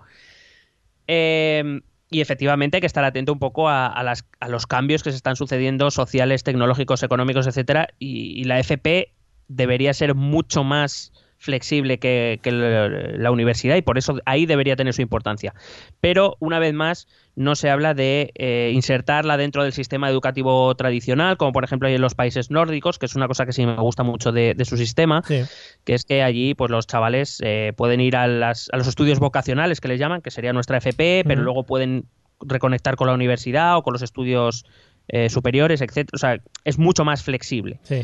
Eh, y efectivamente hay que estar atento un poco a, a las- a los cambios que se están sucediendo sociales, tecnológicos, económicos, etcétera. Y, y la FP debería ser mucho más flexible que, que la, universidad y por eso ahí debería tener su importancia. Pero una vez más no se habla de eh, insertarla dentro del sistema educativo tradicional, como por ejemplo hay en los países nórdicos, que es una cosa que sí me gusta mucho de, de su sistema Sí. que es que allí pues los chavales eh, pueden ir a, las- a los estudios vocacionales que les llaman, que sería nuestra FP, pero luego pueden reconectar con la universidad o con los estudios eh, superiores, etcétera. O sea, es mucho más flexible. Sí.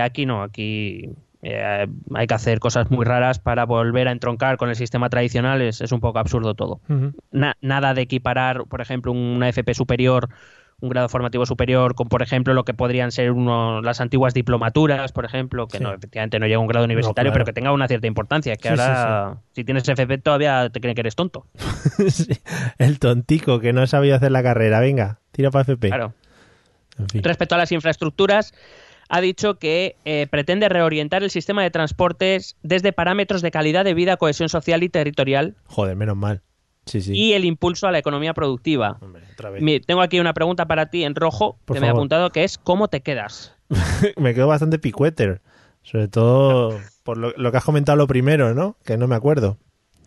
Aquí no, aquí eh, hay que hacer cosas muy raras para volver a entroncar con el sistema tradicional, es, es un poco absurdo todo. Na- nada de equiparar, por ejemplo, una FP superior, un grado formativo superior, con, por ejemplo, lo que podrían ser uno, las antiguas diplomaturas, por ejemplo, que Sí. no, efectivamente no llega a un grado universitario, claro. pero que tenga una cierta importancia. Que Sí, sí, ahora, si tienes FP, todavía te creen que eres tonto. El tontico que no sabía hacer la carrera, venga. tira para FP. Claro. En fin. Respecto a las infraestructuras, ha dicho que eh, pretende reorientar el sistema de transportes desde parámetros de calidad de vida, cohesión social y territorial Joder, menos mal. Sí, sí. y el impulso a la economía productiva. Hombre, otra vez. Tengo aquí una pregunta para ti en rojo Por que me he apuntado que es ¿cómo te quedas? me quedo bastante picueter. Sobre todo por lo, lo que has comentado lo primero, ¿no? Que no me acuerdo.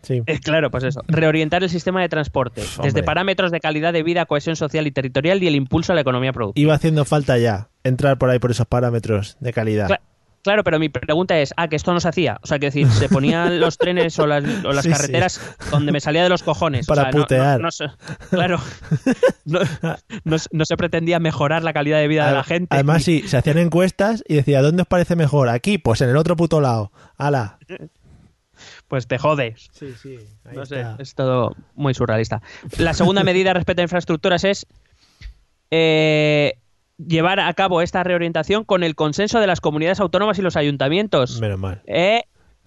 Sí. Eh, claro, pues eso. Reorientar el sistema de transporte desde hombre. parámetros de calidad de vida, cohesión social y territorial y el impulso a la economía productiva. Iba haciendo falta ya entrar por ahí por esos parámetros de calidad. Cla- Claro, pero mi pregunta es, ah, que esto no se hacía. O sea, que decir, se ponían los trenes o las, o las Sí, sí. carreteras donde me salía de los cojones. O Para sea, no- no- putear. no se- claro. No, no se- no se pretendía mejorar la calidad de vida de la gente. Además, sí, se hacían encuestas y decía, ¿dónde os parece mejor? Aquí, pues en el otro puto lado. ¡Hala! Pues te jodes. Sí, sí. No sé, es todo muy surrealista. La segunda medida respecto a infraestructuras es eh, llevar a cabo esta reorientación con el consenso de las comunidades autónomas y los ayuntamientos. Menos mal. Eh,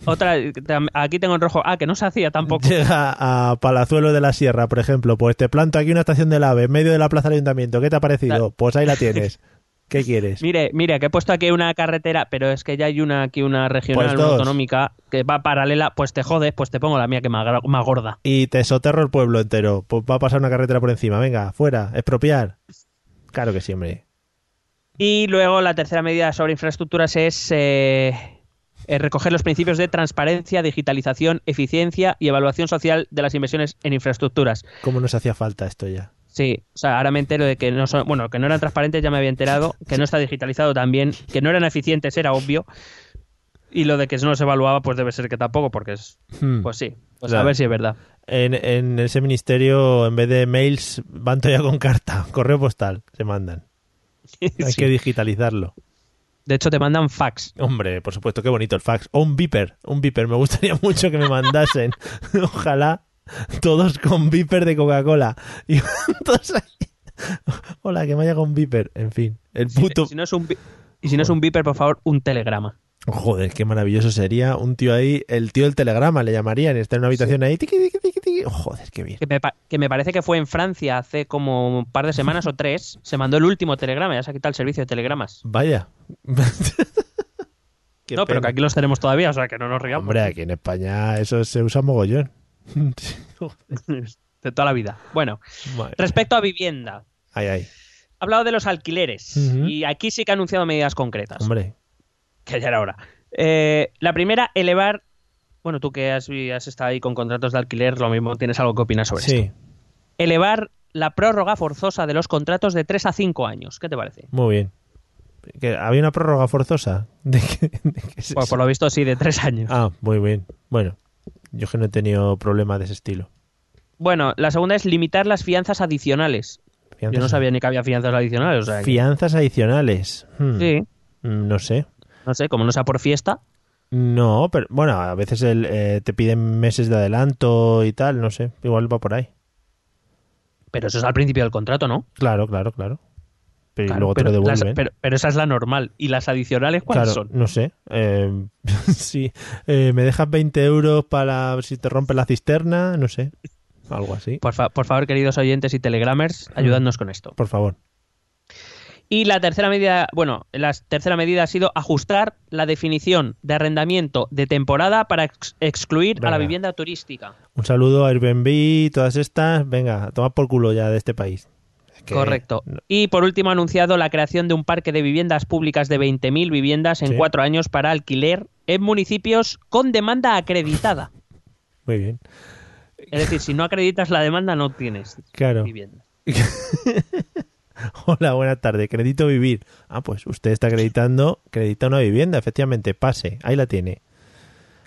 otra, aquí tengo en rojo, ah, que no se hacía tampoco. Llega a Palazuelo de la Sierra, por ejemplo, pues te planto aquí una estación del AVE en medio de la plaza del ayuntamiento. ¿Qué te ha parecido? Pues ahí la tienes. ¿Qué quieres? Mire, mire, que he puesto aquí una carretera, pero es que ya hay una aquí una regional, Pues una autonómica que va paralela, pues te jodes, pues te pongo la mía que más, más gorda. Y te soterro el pueblo entero. Pues va a pasar una carretera por encima. Venga, fuera, expropiar. Claro que sí, hombre. Y luego la tercera medida sobre infraestructuras es eh, eh, recoger los principios de transparencia, digitalización, eficiencia y evaluación social de las inversiones en infraestructuras. ¿Cómo nos hacía falta esto ya? Sí, o sea, ahora me entero de que no son, bueno, que no eran transparentes, ya me había enterado, que no está digitalizado también, que no eran eficientes, era obvio. Y lo de que no se evaluaba, pues debe ser que tampoco, porque es, Hmm. pues sí, pues Claro. a ver si es verdad. En, en ese ministerio, en vez de mails, van todavía con carta, correo postal, se mandan. Hay Sí. que digitalizarlo. De hecho, te mandan fax. Hombre, por supuesto, qué bonito el fax. O un beeper, un beeper. Me gustaría mucho que me mandasen. Ojalá todos con beeper de Coca-Cola. Y todos ahí. Hola, que me haya un beeper. En fin, el puto... Si no es un, bi- y si no es un beeper, por favor, un telegrama. Joder, qué maravilloso sería un tío ahí, el tío del telegrama le llamarían, y está en una habitación ahí. tiqui, tiqui, tiqui, tiqui. Joder, qué bien. Que me, pa- que me parece que fue en Francia hace como un par de semanas o tres. Se mandó el último telegrama, ya se ha quitado el servicio de telegramas. Vaya. No, pero que aquí los tenemos todavía, o sea que no nos rigamos. Hombre, aquí en España eso se usa mogollón. de toda la vida. Bueno, Madre. respecto a vivienda, Ay, ay. ha hablado de los alquileres y aquí sí que ha anunciado medidas concretas. Hombre. Que ya era hora. Eh, la primera, elevar. Bueno, tú que has, has estado ahí con contratos de alquiler, lo mismo tienes algo que opinar sobre Sí, esto. Elevar la prórroga forzosa de los contratos de 3 a 5 años. ¿Qué te parece? muy bien. ¿Que ¿Había una prórroga forzosa? ¿De qué- de qué es Pues por lo visto sí, de 3 años. Ah, muy bien. Bueno, yo que no he tenido problema de ese estilo. Bueno, la segunda es limitar las fianzas adicionales. Fianzas, Yo no sabía ni que había fianzas adicionales. O sea, que- Fianzas adicionales. Hmm, Sí, mm, No sé. No sé, como no sea por fiesta. No, pero bueno, a veces el, eh, te piden meses de adelanto y tal, no sé. Igual va por ahí. Pero eso es al principio del contrato, ¿no? Claro, claro, claro. Pero Claro, luego te pero, lo las- pero, pero esa es la normal. ¿Y las adicionales cuáles Claro, son? no sé. Eh, sí, eh, me dejas 20 euros para si te rompe la cisterna, no sé. Algo así. Por, fa- por favor, queridos oyentes y telegramers, Mm. ayudadnos con esto. Por favor. Y la tercera medida, bueno, la tercera medida ha sido ajustar la definición de arrendamiento de temporada para ex- excluir a la vivienda turística. Un saludo a Airbnb, todas estas. Venga, a tomar por culo ya de este país. Es que- Correcto. Y por último ha anunciado la creación de un parque de viviendas públicas de 20.000 viviendas en Sí. cuatro años para alquiler en municipios con demanda acreditada. Muy bien. Es decir, si no acreditas la demanda no tienes Claro. vivienda. Hola, buenas tardes. Crédito vivir. Ah, pues usted está acreditando, acredita una vivienda, efectivamente. Pase, ahí la tiene.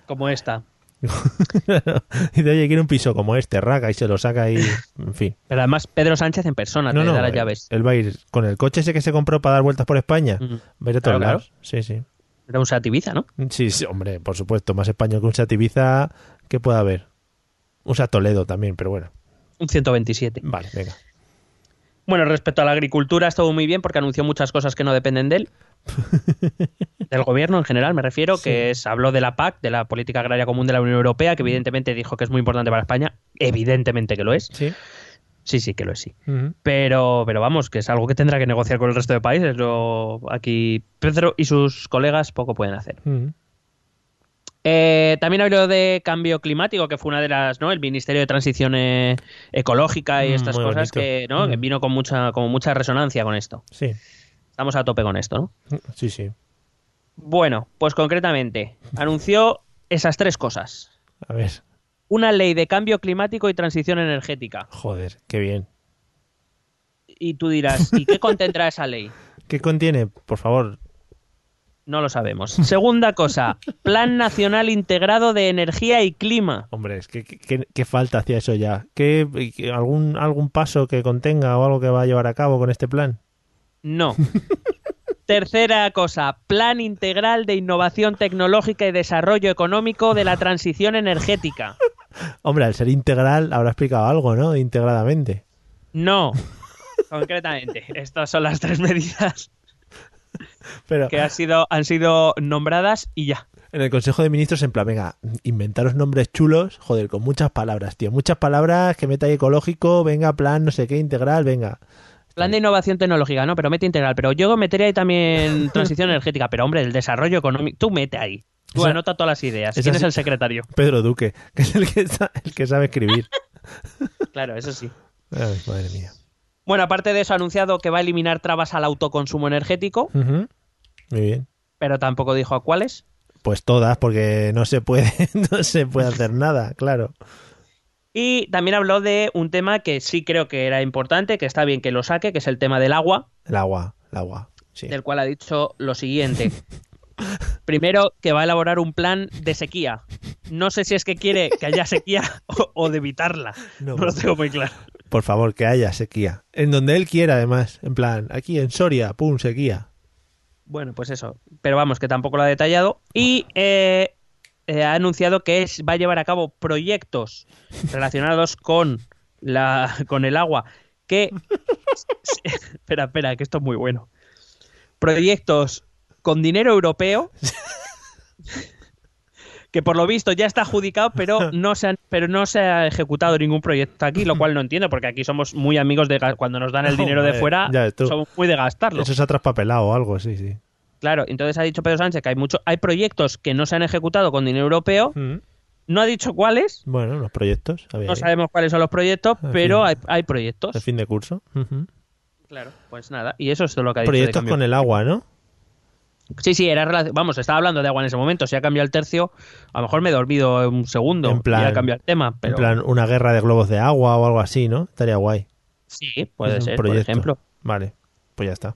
Como esta. Dice, oye, quiero un piso como este, raga, y se lo saca ahí. En fin. Pero además Pedro Sánchez en persona No, te no, da las él- llaves. Él va a ir con el coche ese que se compró para dar vueltas por España. Va a ir a todos Claro, claro. lados. Sí, sí. Era un Seat Ibiza, ¿no? Sí, sí, hombre, por supuesto. Más español que un Seat Ibiza, ¿qué puede haber? Un Toledo también, pero bueno. Un 127. Vale, venga. Bueno, respecto a la agricultura, estuvo muy bien porque anunció muchas cosas que no dependen de él. Del gobierno en general, me refiero, que es, habló de la PAC, de la Política Agraria Común de la Unión Europea, que evidentemente dijo que es muy importante para España. Evidentemente que lo es. Sí. Sí, sí, que lo es, sí. Pero, pero vamos, que es algo que tendrá que negociar con el resto de países. Lo, aquí Pedro y sus colegas poco pueden hacer. Ujú. Eh, también habló de cambio climático, que fue una de las, ¿no? El Ministerio de Transición eh, Ecológica y Mm, estas muy cosas que, ¿no? Mm. Que vino con mucha, como mucha resonancia con esto. Sí, Estamos a tope con esto, ¿no? sí, sí. Bueno, pues concretamente, anunció esas tres cosas. A ver, Una ley de cambio climático y transición energética. joder, qué bien. Y tú dirás, ¿y qué contendrá esa ley? ¿Qué contiene? Por favor. No lo sabemos. Segunda cosa, Plan Nacional Integrado de Energía y Clima. Hombre, es que, que- que- qué falta hacia eso ya. ¿Qué, que algún, ¿Algún paso que contenga o algo que va a llevar a cabo con este plan? No. Tercera cosa, Plan Integral de Innovación Tecnológica y Desarrollo Económico de la Transición Energética. Hombre, al ser integral habrá explicado algo, ¿no? Integradamente. No. Concretamente, estas son las tres medidas Pero que han sido, han sido nombradas y ya. en el Consejo de Ministros, en plan, venga, inventaros nombres chulos, joder, con muchas palabras, tío. Muchas palabras que meta ahí ecológico, venga, plan, no sé qué, integral, venga. Plan de innovación tecnológica, no, pero mete integral. Pero yo metería ahí también transición energética. Pero hombre, el desarrollo económico, tú mete ahí. Tú anota todas las ideas. ¿Quién es el secretario? Pedro Duque, que es el que, el que sabe escribir. Claro, eso sí. Ay, madre mía. Bueno, aparte de eso, ha anunciado que va a eliminar trabas al autoconsumo energético. Muy bien. pero tampoco dijo a cuáles. Pues todas, porque no se puede, no se puede hacer nada, claro. Y también habló de un tema que sí creo que era importante, que está bien que lo saque, que es el tema del agua, El agua, el agua. Sí. del cual ha dicho lo siguiente. Primero, que va a elaborar un plan de sequía. No sé si es que quiere que haya sequía o, o de evitarla. No, No, lo tengo muy claro. Por favor, que haya sequía. En donde él quiera, además. En plan, aquí en Soria, pum, sequía. Bueno, pues eso. Pero vamos, que tampoco lo ha detallado. Y eh, eh, ha anunciado que es- va a llevar a cabo proyectos relacionados con, la, con el agua. Que. espera, espera, que esto es muy bueno. Proyectos con dinero europeo. Que por lo visto ya está adjudicado, pero no se han- pero no se ha ejecutado ningún proyecto aquí, lo cual no entiendo, porque aquí somos muy amigos de cuando nos dan el dinero de fuera, ya somos muy de gastarlo. Eso se ha traspapelado o algo, sí, sí. Claro, entonces ha dicho Pedro Sánchez que hay mucho, hay proyectos que no se han ejecutado con dinero europeo. Mm. No ha dicho cuáles, Bueno, los proyectos. había no sabemos cuáles son los proyectos, pero fin. hay, hay proyectos. El fin de curso. Ujú. Claro, pues nada, y eso es todo lo que ha dicho. Proyectos con el agua, ¿no? Sí, sí, era vamos, estaba hablando de agua en ese momento. Si ha cambiado el tercio, a lo mejor me he dormido un segundo En plan- y ha cambiado el tema. Pero En plan, una guerra de globos de agua o algo así, ¿no? Estaría guay. sí, puede ser, por proyecto. ejemplo. Vale, pues ya está.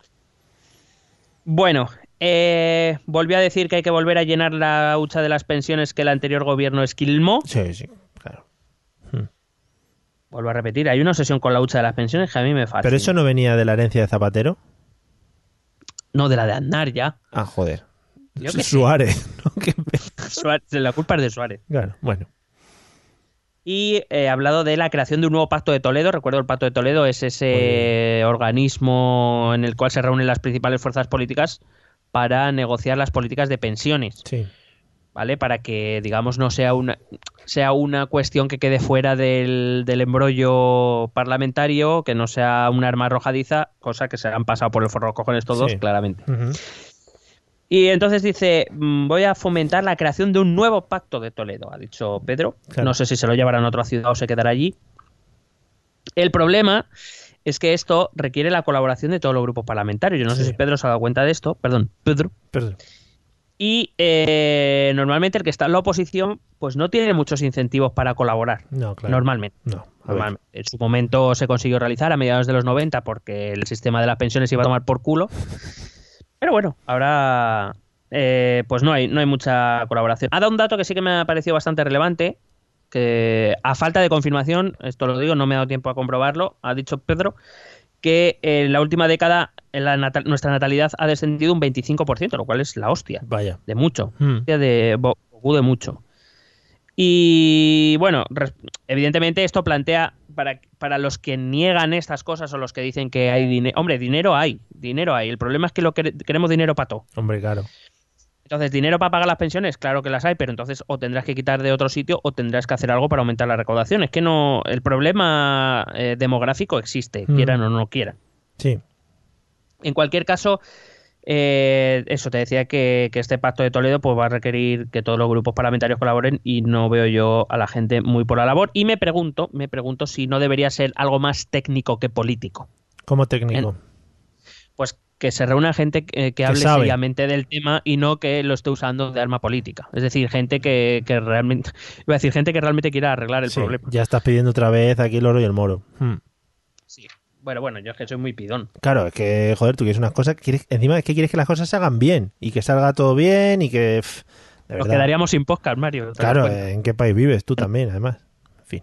Bueno, eh, volvió a decir que hay que volver a llenar la hucha de las pensiones que el anterior gobierno esquilmó. Sí, sí, claro. Vuelvo a repetir, hay una obsesión con la hucha de las pensiones que a mí me fascina. Pero eso no venía de la herencia de Zapatero. No, de la de Aznar ya. Ah, joder. Yo. Suárez. Suárez- la culpa es de Suárez. Claro, bueno. Y eh, ha hablado de la creación de un nuevo pacto de Toledo. Recuerdo, el pacto de Toledo es ese organismo en el cual se reúnen las principales fuerzas políticas para negociar las políticas de pensiones, Sí. ¿Vale? Para que, digamos, no sea una, sea una cuestión que quede fuera del, del embrollo parlamentario, que no sea un arma arrojadiza, cosa que se han pasado por el forro cojones todos, Sí. claramente. Y entonces dice, mm, voy a fomentar la creación de un nuevo pacto de Toledo, ha dicho Pedro. Claro. No sé si se lo llevarán a otra ciudad o se quedará allí. El problema es que esto requiere la colaboración de todos los grupos parlamentarios. Yo no sé si Pedro se ha dado cuenta de esto. Perdón, Pedro. Perdón. Y eh, normalmente el que está en la oposición pues no tiene muchos incentivos para colaborar. No, claro. Normalmente. No. En su momento se consiguió realizar a mediados de los 90 porque el sistema de las pensiones iba a tomar por culo. Pero bueno, ahora eh, pues no hay, no hay mucha colaboración. Ha dado un dato que sí que me ha parecido bastante relevante, que a falta de confirmación, esto lo digo, no me ha dado tiempo a comprobarlo, ha dicho Pedro, que en la última década la natal- nuestra natalidad ha descendido un 25%, lo cual es la hostia, Vaya. de mucho Hmm. de mucho. Y bueno, evidentemente esto plantea para, para los que niegan estas cosas o los que dicen que hay dinero. Hombre, dinero hay, dinero hay. El problema es que lo quere- queremos dinero para todo. Hombre, claro. Entonces, dinero para pagar las pensiones, claro que las hay, pero entonces o tendrás que quitar de otro sitio o tendrás que hacer algo para aumentar la recaudación. Es que no, el problema eh, demográfico existe, Mm. quieran o no quieran. Sí. En cualquier caso, eh, eso te decía que, que este pacto de Toledo pues va a requerir que todos los grupos parlamentarios colaboren y no veo yo a la gente muy por la labor. Y me pregunto, me pregunto si no debería ser algo más técnico que político. Como técnico. Que se reúna gente que, que hable sabe. seriamente del tema y no que lo esté usando de arma política. Es decir, gente que, que realmente, iba a decir gente que realmente quiera arreglar el Sí, problema. Ya estás pidiendo otra vez aquí el oro y el moro. Hmm. Sí. Bueno, bueno, yo es que soy muy pidón. Claro, es que, joder, tú quieres unas cosas, quieres, encima es que quieres que las cosas se hagan bien y que salga todo bien y que... pff, Nos quedaríamos sin podcast, Mario. ¿te das Claro, eh, ¿en qué país vives tú también, además? En fin.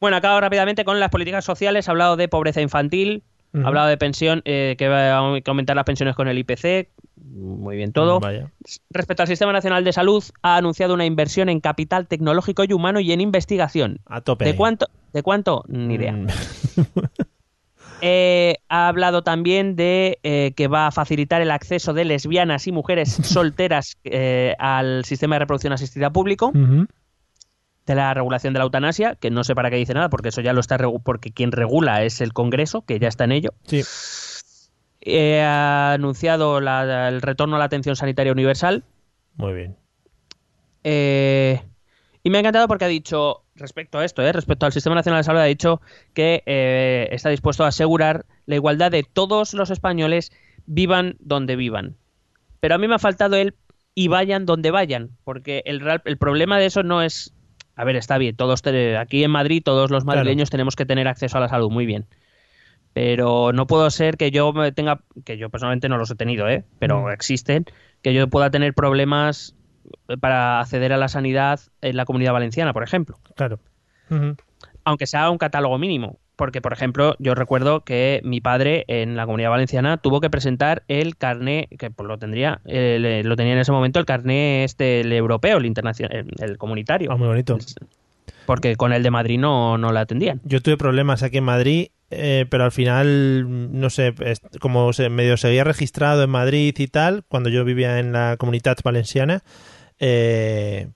Bueno, acabo rápidamente con las políticas sociales. Ha hablado de pobreza infantil, Ujú. ha hablado de pensión, eh, que va a aumentar las pensiones con el IPC. Muy bien todo. Vaya. Respecto al Sistema Nacional de Salud, ha anunciado una inversión en capital tecnológico y humano y en investigación. A tope. ¿De cuánto? ¿De cuánto? Ni idea. Mm, Eh, ha hablado también de eh, que va a facilitar el acceso de lesbianas y mujeres solteras eh, al sistema de reproducción asistida público, ujú. De la regulación de la eutanasia, que no sé para qué dice nada, porque eso ya lo está porque quien regula es el Congreso, que ya está en ello. Sí. Eh, ha anunciado la- el retorno a la atención sanitaria universal. Muy bien. Eh, y me ha encantado porque ha dicho, respecto a esto, eh, respecto al Sistema Nacional de Salud, ha dicho que eh, está dispuesto a asegurar la igualdad de todos los españoles, vivan donde vivan. Pero a mí me ha faltado el y vayan donde vayan, porque el, el problema de eso no es... A ver, está bien, todos te- aquí en Madrid todos los madrileños tenemos que tener acceso a la salud, muy bien. Pero no puedo ser que yo tenga, que yo personalmente no los he tenido, ¿eh? pero Mm. existen, que yo pueda tener problemas para acceder a la sanidad en la comunidad valenciana, por ejemplo. Claro. Aunque sea un catálogo mínimo. Porque, por ejemplo, yo recuerdo que mi padre en la comunidad valenciana tuvo que presentar el carné, que pues lo tendría, eh, le- lo tenía en ese momento el carné este, el europeo, el internacional, el, el comunitario. Ah, muy bonito. Porque con el de Madrid no, no la atendían. Yo tuve problemas aquí en Madrid, eh, pero al final, no sé, como se medio seguía registrado en Madrid y tal, cuando yo vivía en la comunidad valenciana, eh,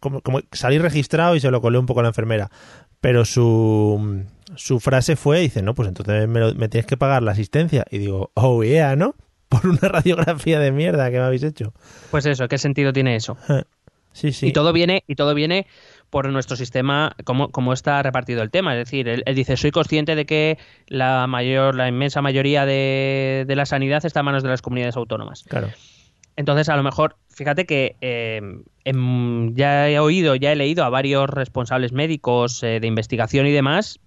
como, como salí registrado y se lo colé un poco a la enfermera. Pero su, su frase fue, dice, no, pues entonces me, lo- me tienes que pagar la asistencia. Y digo, oh yeah, ¿no? Por una radiografía de mierda que me habéis hecho. Pues eso, ¿qué sentido tiene eso? Sí, sí. Y todo viene, y todo viene por nuestro sistema, cómo, cómo está repartido el tema. Es decir, él, él dice, soy consciente de que la mayor, la inmensa mayoría de, de la sanidad está en manos de las comunidades autónomas. Claro. Entonces, a lo mejor, fíjate que eh, em, ya he oído, ya he leído a varios responsables médicos eh, de investigación y demás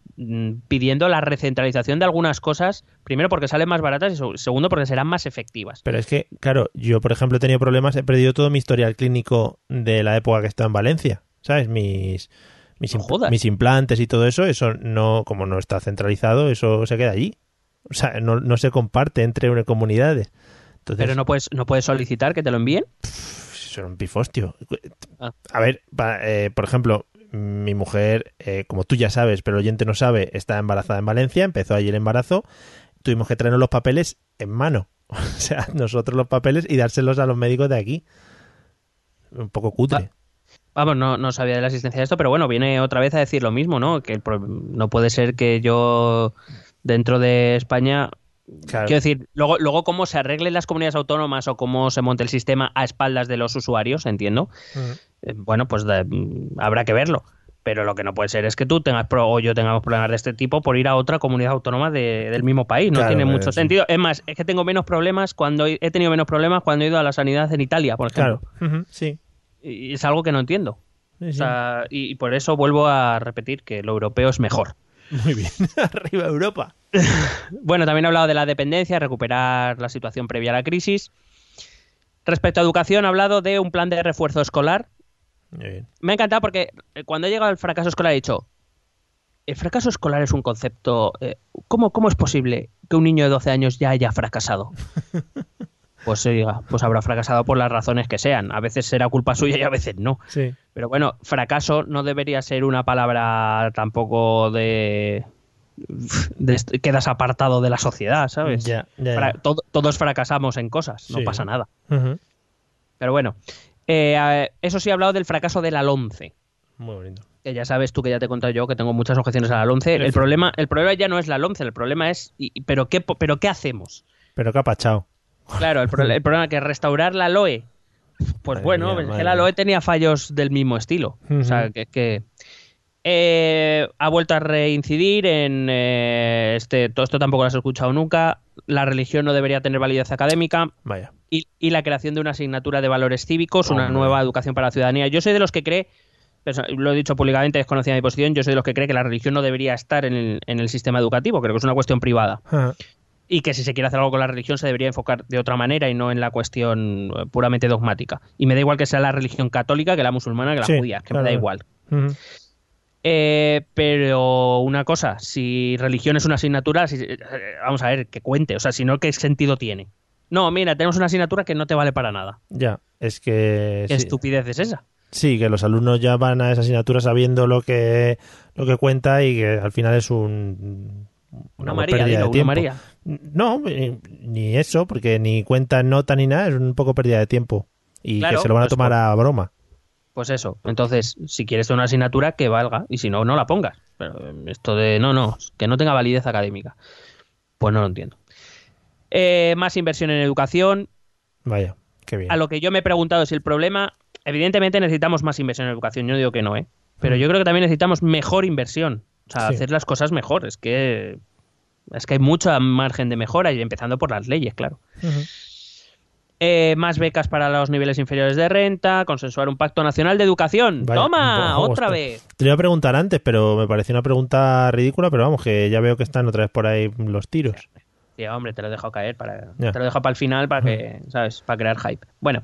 pidiendo la recentralización de algunas cosas, primero porque salen más baratas y seg- segundo porque serán más efectivas. Pero es que, claro, yo, por ejemplo, he tenido problemas, he perdido todo mi historial clínico de la época que estaba en Valencia, ¿sabes? Mis, mis, No impl- jodas. mis implantes y todo eso, eso no, como no está centralizado, eso se queda allí. O sea, no, no se comparte entre comunidades. Entonces, Pero no puedes, no puedes solicitar que te lo envíen. eso era un pifostio. Ah. A ver, eh, por ejemplo, mi mujer, eh, como tú ya sabes, pero el oyente no sabe, está embarazada en Valencia, empezó ayer el embarazo, tuvimos que traernos los papeles en mano. O sea, nosotros los papeles y dárselos a los médicos de aquí. Un poco cutre. Vamos, no, no sabía de la existencia de esto, pero bueno, viene otra vez a decir lo mismo, ¿no? Que el pro- no puede ser que yo dentro de España Claro. Quiero decir, luego, luego cómo se arreglen las comunidades autónomas o cómo se monte el sistema a espaldas de los usuarios, entiendo. Eh, bueno, pues de- mm, habrá que verlo. Pero lo que no puede ser es que tú tengas pro o yo tengamos problemas de este tipo por ir a otra comunidad autónoma de- del mismo país. No Claro, tiene eh, mucho sí. sentido. Es más, es que tengo menos problemas cuando he he tenido menos problemas cuando he ido a la sanidad en Italia, por ejemplo. Claro. Sí. Y es algo que no entiendo. Sí, O sí. sea, y, y por eso vuelvo a repetir que lo europeo es mejor. Muy bien. Arriba Europa. Bueno, también he hablado de la dependencia, recuperar la situación previa a la crisis. Respecto a educación, ha hablado de un plan de refuerzo escolar. Me ha encantado porque eh, cuando he llegado al fracaso escolar he dicho, el fracaso escolar es un concepto... eh, ¿cómo, ¿Cómo es posible que un niño de 12 años ya haya fracasado? Pues oiga, pues habrá fracasado por las razones que sean. A veces será culpa suya y a veces no. Sí. Pero bueno, fracaso no debería ser una palabra tampoco de... quedas apartado de la sociedad, ¿sabes? Ya, ya, Fra- ya. todo- todos fracasamos en cosas, no Sí. pasa nada. Pero bueno, eh, eso sí he hablado del fracaso de la LONCE. Muy bonito. Que ya sabes tú que ya te he contado yo que tengo muchas objeciones a la LONCE. El problema, el problema ya no es la LONCE, el problema es, y- y- ¿pero, qué, ¿pero qué hacemos? Pero qué apachado. Claro, el, pro- el problema es que restaurar la LOE, pues Madre bueno, mía, la. LOE tenía fallos del mismo estilo. O sea, que, eh, ha vuelto a reincidir en eh, este, todo esto tampoco lo has escuchado nunca. La religión no debería tener validez académica Vaya. y, y la creación de una asignatura de valores cívicos, una nueva educación para la ciudadanía. Yo soy de los que cree, lo he dicho públicamente, desconocida mi posición, yo soy de los que cree que la religión no debería estar en el, en el sistema educativo, creo que es una cuestión privada y que si se quiere hacer algo con la religión se debería enfocar de otra manera y no en la cuestión eh, puramente dogmática. Y me da igual que sea la religión católica que la musulmana que la Sí, judía, que claro. me da igual. ujú. Eh, pero una cosa, si religión es una asignatura, si- eh, vamos a ver, que cuente, o sea, si no, ¿qué sentido tiene? No, mira, tenemos una asignatura que no te vale para nada. Ya, es que... ¿Qué sí. estupidez es esa? Sí, que los alumnos ya van a esa asignatura sabiendo lo que, lo que cuenta y que al final es un... Una María, pérdida dilo, de una tiempo. María. No, eh, ni eso, porque ni cuenta nota ni nada, es un poco pérdida de tiempo. Y Claro, que se lo van a pues tomar a broma. Pues eso. Entonces, si quieres una asignatura, que valga. Y si no, no la pongas. Pero eh, esto de no, no, que no tenga validez académica. Pues no lo entiendo. Eh, más inversión en educación. Vaya, qué bien. A lo que yo me he preguntado si el problema. Evidentemente necesitamos más inversión en educación. Yo no digo que no, ¿eh? Pero yo creo que también necesitamos mejor inversión. O sea, Sí. hacer las cosas mejor. Es que. Es que hay mucho margen de mejora y empezando por las leyes, claro. Eh, más becas para los niveles inferiores de renta, consensuar un pacto nacional de educación. Vaya, ¡Toma! ¡Otra vez! Te lo iba a preguntar antes, pero me pareció una pregunta ridícula, pero vamos, que ya veo que están otra vez por ahí los tiros. Sí, hombre, te lo he dejado caer para, te lo dejo para el final para que, ¿sabes? Para crear hype. Bueno,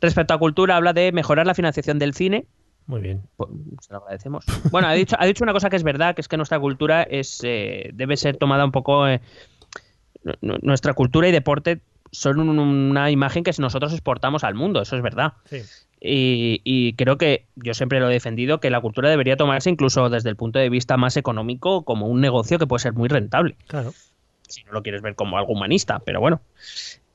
respecto a cultura, habla de mejorar la financiación del cine. Muy bien. Pues, se lo agradecemos. Bueno, ha dicho, ha dicho una cosa que es verdad, que es que nuestra cultura es eh, debe ser tomada un poco. eh, nu- nu- nuestra cultura y deporte son un- una imagen que nosotros exportamos al mundo, eso es verdad. Sí. Y, y creo que yo siempre lo he defendido que la cultura debería tomarse incluso desde el punto de vista más económico como un negocio que puede ser muy rentable Claro. si no lo quieres ver como algo humanista, pero bueno.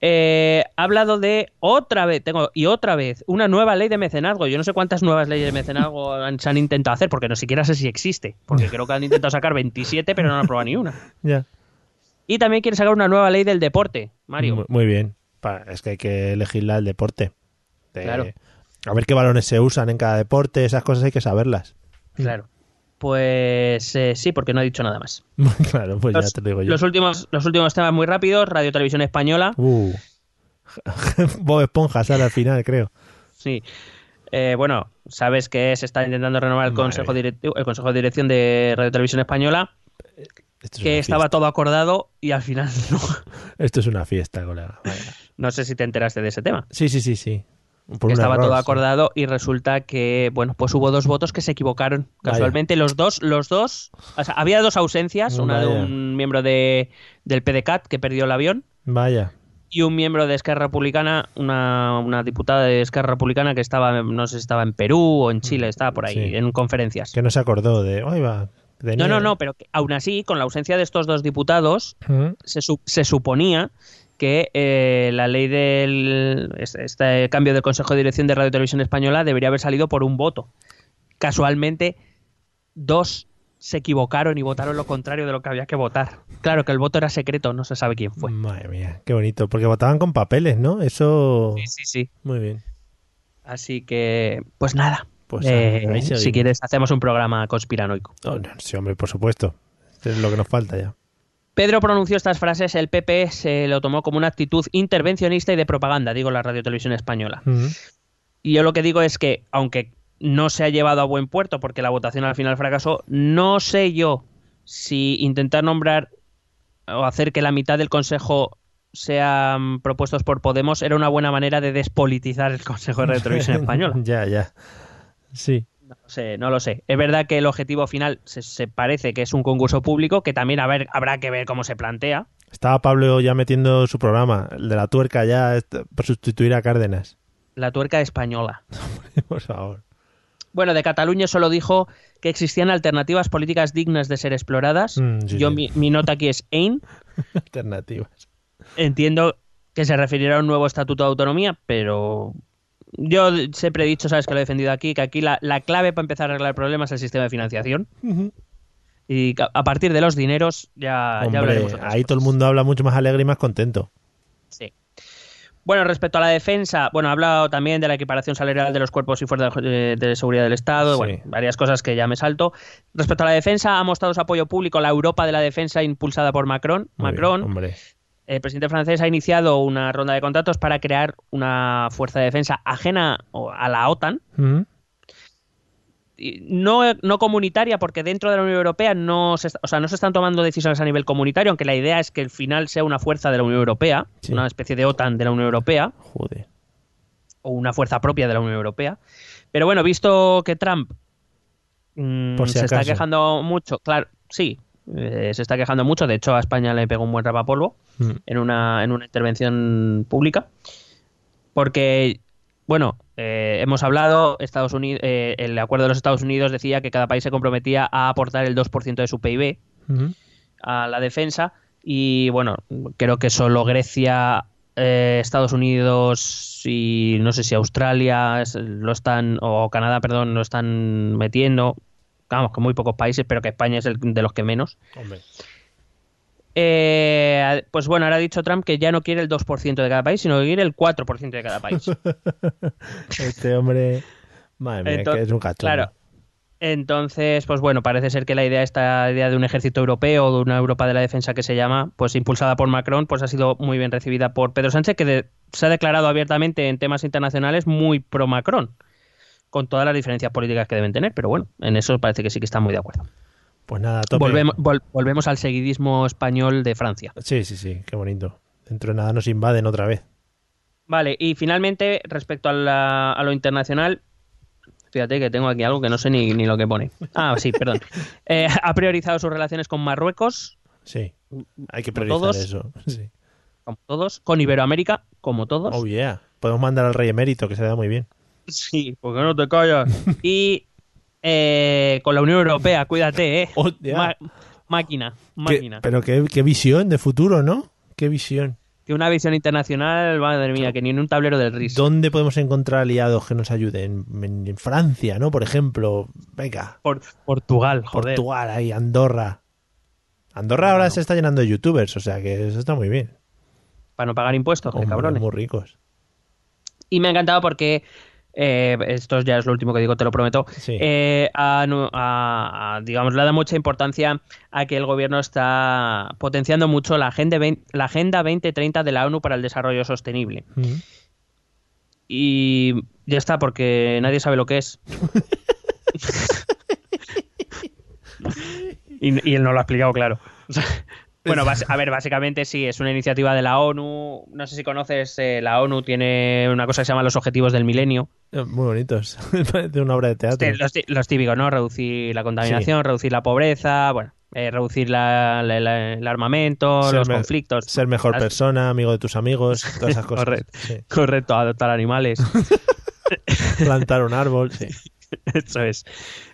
Eh, ha hablado de otra vez, tengo, y otra vez, una nueva ley de mecenazgo. Yo no sé cuántas nuevas leyes de mecenazgo han- se han intentado hacer, porque no siquiera sé si existe, porque creo que han intentado sacar 27, pero no han aprobado ni una. Ya. Y también quiere sacar una nueva ley del deporte, Mario. Muy, muy bien. Es que hay que elegirla el deporte. De- Claro. A ver qué balones se usan en cada deporte, esas cosas hay que saberlas. Claro. Pues eh, sí, porque no he dicho nada más. claro, pues ya Los, te lo digo yo. los últimos, los últimos temas muy rápidos, Radio Televisión Española. Uh. Bob Esponja sale al final, creo. Sí. Eh, bueno, sabes que se está intentando renovar el Madre consejo, directivo, el consejo de dirección de Radio Televisión Española. Esto es que estaba todo acordado y al final no. Esto es una fiesta, colega. Vaya. No sé si te enteraste de ese tema. Sí, sí, sí, sí. Por estaba error, todo sí. acordado y resulta que, bueno, pues hubo dos votos que se equivocaron. Casualmente los dos, los dos, o sea, había dos ausencias, una de un miembro de, del PDCAT que perdió el avión Vaya. y un miembro de Esquerra Republicana, una, una diputada de Esquerra Republicana que estaba, no sé si estaba en Perú o en Chile, estaba por ahí, Sí. en conferencias. Que no se acordó de. Oye, va. No, no, no, pero que aún así, con la ausencia de estos dos diputados, se, su- se suponía que eh, la ley del este, este cambio del Consejo de Dirección de Radio y Televisión Española debería haber salido por un voto. Casualmente, dos se equivocaron y votaron lo contrario de lo que había que votar. Claro que el voto era secreto, no se sabe quién fue. Madre mía, qué bonito. Porque votaban con papeles, ¿no? Eso. Sí, sí, sí. Muy bien. Así que, pues nada. Pues, Eh, ahí si quieres, hacemos un programa conspiranoico. Oh, no, sí, hombre, por supuesto. Es lo que nos falta ya. Pedro pronunció estas frases, el PP se lo tomó como una actitud intervencionista y de propaganda, digo la Radio Televisión Española. Y yo lo que digo es que, aunque no se ha llevado a buen puerto porque la votación al final fracasó, no sé yo si intentar nombrar o hacer que la mitad del Consejo sean propuestos por Podemos era una buena manera de despolitizar el Consejo de Radio Televisión Española. ya, ya. Sí. No lo sé, no lo sé. Es verdad que el objetivo final se, se parece que es un concurso público, que también a ver, habrá que ver cómo se plantea. Estaba Pablo ya metiendo su programa, el de la tuerca ya, est- por sustituir a Cárdenas. La tuerca española. por favor. Bueno, de Cataluña solo dijo que existían alternativas políticas dignas de ser exploradas. Mm, sí, Yo sí. mi, mi nota aquí es AIN. Alternativas. Entiendo que se referirá a un nuevo estatuto de autonomía, pero Yo siempre he dicho, sabes que lo he defendido aquí, que aquí la, la clave para empezar a arreglar el problema es el sistema de financiación. Y a partir de los dineros ya, ya Hombre, hablaremos. ahí todo el mundo habla mucho más alegre y más contento. Sí. Bueno, respecto a la defensa, bueno, ha hablado también de la equiparación salarial de los cuerpos y fuerzas de, de seguridad del Estado, Sí. bueno, varias cosas que ya me salto. Respecto a la defensa, ha mostrado su apoyo público a la Europa de la defensa impulsada por Macron. Muy Macron, bien, hombre. El presidente francés ha iniciado una ronda de contratos para crear una fuerza de defensa ajena a la OTAN, no, no comunitaria, porque dentro de la Unión Europea no se, está- o sea, no se están tomando decisiones a nivel comunitario, aunque la idea es que el final sea una fuerza de la Unión Europea, Sí. una especie de OTAN de la Unión Europea, Joder. o una fuerza propia de la Unión Europea. Pero bueno, visto que Trump mm, Por si se está quejando mucho, claro, sí, eh, se está quejando mucho, de hecho a España le pegó un buen rapapolvo Mm. en una, en una intervención pública, porque, bueno, eh, hemos hablado, Estados Unidos, el acuerdo de los Estados Unidos decía que cada país se comprometía a aportar el 2% de su PIB a la defensa y bueno, creo que solo Grecia, eh, Estados Unidos y no sé si Australia lo están, o Canadá, perdón, lo están metiendo. Vamos, que muy pocos países, pero que España es el de los que menos. Hombre. Eh, pues bueno, ahora ha dicho Trump que ya no quiere el 2% de cada país, sino que quiere el 4% de cada país. Este hombre. Madre mía, que es un cachondo. Claro. Entonces, pues bueno, parece ser que la idea, esta idea de un ejército europeo de una Europa de la defensa que se llama, pues impulsada por Macron, pues ha sido muy bien recibida por Pedro Sánchez, que de- se ha declarado abiertamente en temas internacionales muy pro Macron, con todas las diferencias políticas que deben tener, pero bueno, en eso parece que sí que está muy de acuerdo. Pues nada, tope. Volvemos, vol- volvemos al seguidismo español de Francia. Sí, sí, sí, qué bonito. Dentro de nada nos invaden otra vez. Vale, y finalmente, respecto a, la- a lo internacional, fíjate que tengo aquí algo que no sé ni, ni lo que pone. Ah, sí, perdón. Eh, ha priorizado sus relaciones con Marruecos, Sí. Hay que priorizar todos. eso. Sí. como todos, con Iberoamérica, como todos. Oh, yeah. Podemos mandar al rey emérito, que se da muy bien. Sí, porque no te callas. y eh, con la Unión Europea, cuídate, ¿eh? Máquina, Qué- máquina. pero qué, qué visión de futuro, ¿no? Qué visión. Que una visión internacional, madre mía, que ni en un tablero del RIS. ¿Dónde podemos encontrar aliados que nos ayuden? En, en Francia, ¿no? Por ejemplo. Venga. Por- Portugal, joder. Portugal, ahí, Andorra. Andorra ahora se está llenando de youtubers, o sea que eso está muy bien. Para no pagar impuestos, que cabrones. muy ricos. Y me ha encantado porque, eh, esto ya es lo último que digo, te lo prometo, Sí. eh, a- a- a- digamos, le da mucha importancia a que el gobierno está potenciando mucho la Agenda, 20 la agenda 2030 de la ONU para el Desarrollo Sostenible. Mm. Y ya está, porque nadie sabe lo que es. y, y él no lo ha explicado, claro. O sea, bueno, a ver, básicamente sí, es una iniciativa de la ONU. No sé si conoces, eh, la ONU tiene una cosa que se llama los Objetivos del Milenio. Eh, Muy bonitos. Parece una obra de teatro. Los, tí- los típicos, ¿no? Reducir la contaminación, reducir la pobreza, bueno, eh, reducir la- la- la- el armamento, Ser los conflictos. Ser mejor Las- persona, amigo de tus amigos, todas esas cosas. Correcto. Sí. Correcto, adoptar animales. Plantar un árbol, sí. Eso es.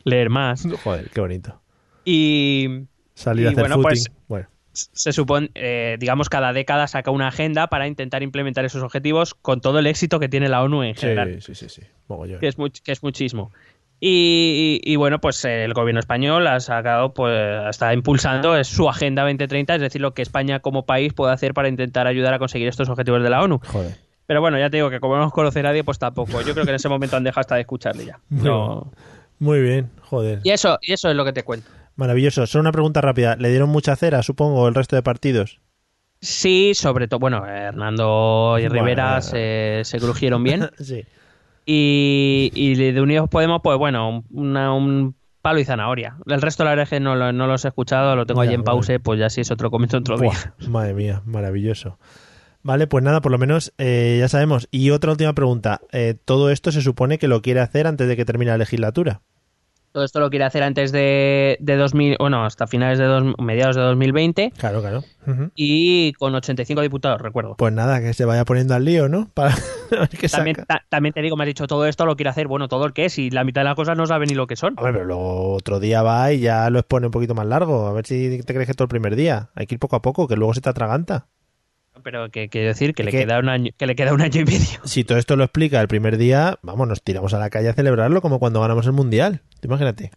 Leer más. Joder, qué bonito. Y Salir Y a hacer bueno, footing. pues- Bueno, se supone, eh, digamos, cada década saca una agenda para intentar implementar esos objetivos con todo el éxito que tiene la ONU en general, sí, sí, sí, sí. Mogollón. que, es much- que es muchísimo. Y, y- y bueno, pues el gobierno español ha sacado, pues está impulsando es su Agenda 2030, es decir, lo que España como país puede hacer para intentar ayudar a conseguir estos objetivos de la ONU. Joder. Pero bueno, ya te digo que como no nos conoce nadie, pues tampoco. Yo creo que en ese momento han dejado hasta de escucharle ya. No. Muy bien, joder. Y eso, y eso es lo que te cuento. Maravilloso. Solo una pregunta rápida. ¿Le dieron mucha cera, supongo, el resto de partidos? Sí, sobre todo, bueno, Hernando y Bueno. Rivera se, se crujieron bien. sí. Y, y de Unidos Podemos, pues bueno, una- un palo y zanahoria. El resto, la verdad es que no, lo- no los he escuchado, lo tengo Ya, allí en bueno. pause, pues ya sí es otro comento otro día. Madre mía, maravilloso. Vale, pues nada, por lo menos eh, ya sabemos. Y otra última pregunta. Eh, ¿Todo esto se supone que lo quiere hacer antes de que termine la legislatura? Todo esto lo quiere hacer antes de, de 2000, bueno, hasta finales de dos, mediados de 2020 Claro, claro. Ujú. y con 85 diputados, recuerdo. Pues nada, que se vaya poniendo al lío, ¿no? Para a ver qué También, saca. ta- también te digo, me has dicho, todo esto lo quiere hacer, bueno, todo el que es, y la mitad de las cosas no sabe ni lo que son. Hombre, pero luego otro día va y ya lo expone un poquito más largo. A ver si te crees que todo el primer día. Hay que ir poco a poco, que luego se te atraganta. Pero que quiero decir que Es le que- queda un año, que le queda un año y medio. Si todo esto lo explica el primer día, vamos, nos tiramos a la calle a celebrarlo como cuando ganamos el Mundial. Imagínate.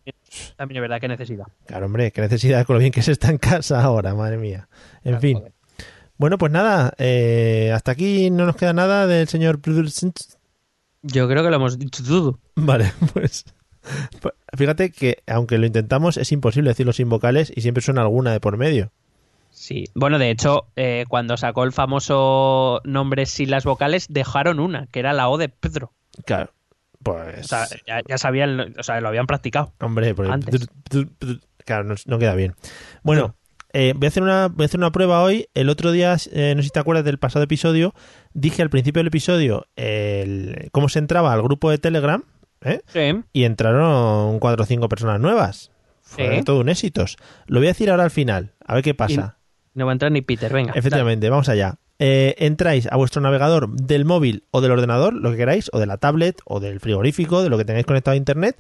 También es verdad que necesita. Claro, hombre, qué necesidad con lo bien que se está en casa ahora, madre mía. En fin. joder. Bueno, pues nada, eh, hasta aquí no nos queda nada del señor... Yo creo que lo hemos dicho todo. Vale, pues... pues Fíjate que aunque lo intentamos es imposible decirlo sin vocales y siempre suena alguna de por medio. Sí, bueno, de hecho, eh, cuando sacó el famoso nombre sin las vocales, dejaron una, que era la O de Pedro. Claro, pues... O sea, ya, ya sabían, o sea, lo habían practicado. Hombre, porque- Antes. claro, no, no queda bien. Bueno, eh, voy, a hacer una, voy a hacer una prueba hoy. El otro día, eh, no sé si te acuerdas del pasado episodio, dije al principio del episodio el- cómo se entraba al grupo de Telegram, ¿eh? Sí. y entraron cuatro o cinco personas nuevas. Fue todo un éxitos. Lo voy a decir ahora al final, a ver qué pasa. No va a entrar ni Peter, venga. Efectivamente, vamos allá. Eh, entráis a vuestro navegador del móvil o del ordenador, lo que queráis, o de la tablet o del frigorífico, de lo que tengáis conectado a internet,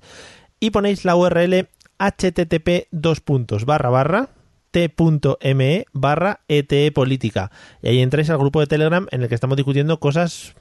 y ponéis la URL http dos puntos barra barra t.me barra ete política. Y ahí entráis al grupo de Telegram en el que estamos discutiendo cosas...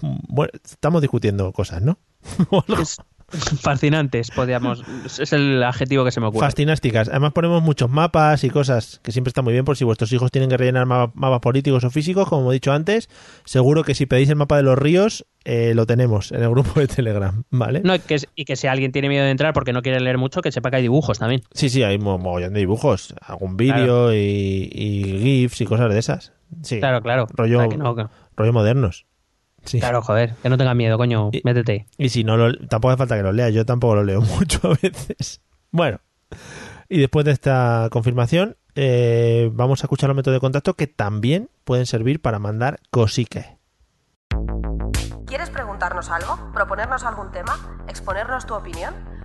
Bueno, estamos discutiendo cosas, ¿no? Fascinantes, podríamos. Es el adjetivo que se me ocurre. Fascinásticas. Además ponemos muchos mapas y cosas que siempre está muy bien por si vuestros hijos tienen que rellenar ma- mapas políticos o físicos, como he dicho antes. Seguro que si pedís el mapa de los ríos, eh, lo tenemos en el grupo de Telegram, ¿vale? No, y que, y que si alguien tiene miedo de entrar porque no quiere leer mucho, que sepa que hay dibujos también. Sí, sí, hay mo- mogollón de dibujos, algún vídeo y, y GIFs y cosas de esas. Sí, Claro, claro. Rollo- O sea, que no, que- rollo modernos. Sí. Claro, joder, que no tenga miedo, coño, Y- métete. Y si no, lo- tampoco hace falta que lo leas. Yo tampoco lo leo mucho a veces. Bueno, y después de esta confirmación, eh, vamos a escuchar los métodos de contacto que también pueden servir para mandar cosiques. ¿Quieres preguntarnos algo? ¿Proponernos algún tema? ¿Exponernos tu opinión?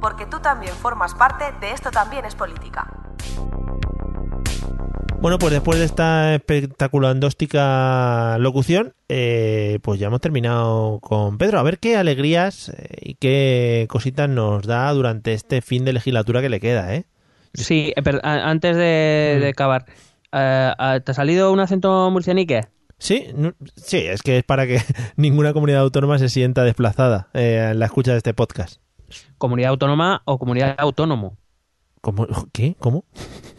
Porque tú también formas parte de Esto también es política. Bueno, pues después de esta espectaculandóstica locución, eh, pues ya hemos terminado con Pedro. A ver qué alegrías eh, y qué cositas nos da durante este fin de legislatura que le queda, ¿eh? Sí, eh, pero, antes de, Mm. de acabar, ¿te ha salido un acento murcianique? Sí, no- sí, es que es para que ninguna comunidad autónoma se sienta desplazada eh, en la escucha de este podcast. ¿Comunidad autónoma o comunidad autónomo? ¿Cómo? ¿Qué? ¿Cómo?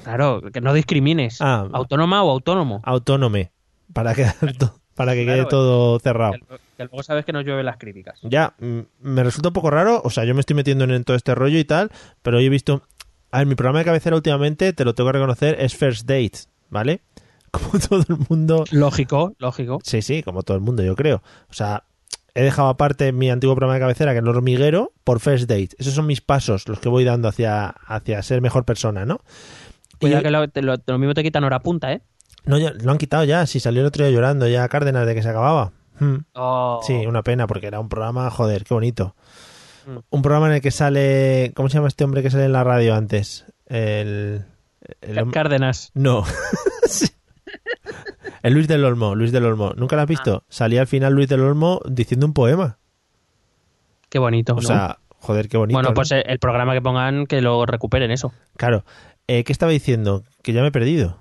Claro, que no discrimines. Ah. ¿Autónoma o autónomo? Autónome. Para, quedar para que quede todo cerrado. Que, que luego sabes que nos llueven las críticas. Ya, mm, me resulta un poco raro, o sea, yo me estoy metiendo en, todo este rollo y tal, pero hoy he visto... A ver, mi programa de cabecera últimamente, te lo tengo que reconocer, es First Date, ¿vale? Como todo el mundo... Lógico, lógico. Sí, sí, como todo el mundo, yo creo. O sea, he dejado aparte mi antiguo programa de cabecera, que es el hormiguero, por First Date. Esos son mis pasos, los que voy dando hacia, hacia ser mejor persona, ¿no? Y Cuidado yo- que lo, te- lo- lo mismo te quitan hora punta, ¿eh? No, ya, lo han quitado ya, si salió el otro día llorando ya Cárdenas de que se acababa. Hmm. Oh. Sí, una pena, porque era un programa, joder, qué bonito. Mm. Un programa en el que sale. ¿Cómo se llama este hombre que sale en la radio antes? El. el Cárdenas. no. Sí. El Luis del Olmo, Luis del Olmo. ¿Nunca lo has visto? Salía al final Luis del Olmo diciendo un poema. Qué bonito. O ¿no? sea, joder, qué bonito. bueno, ¿no? pues el, el programa que pongan, que lo recuperen eso. Claro. Eh, ¿Qué estaba diciendo? Que ya me he perdido.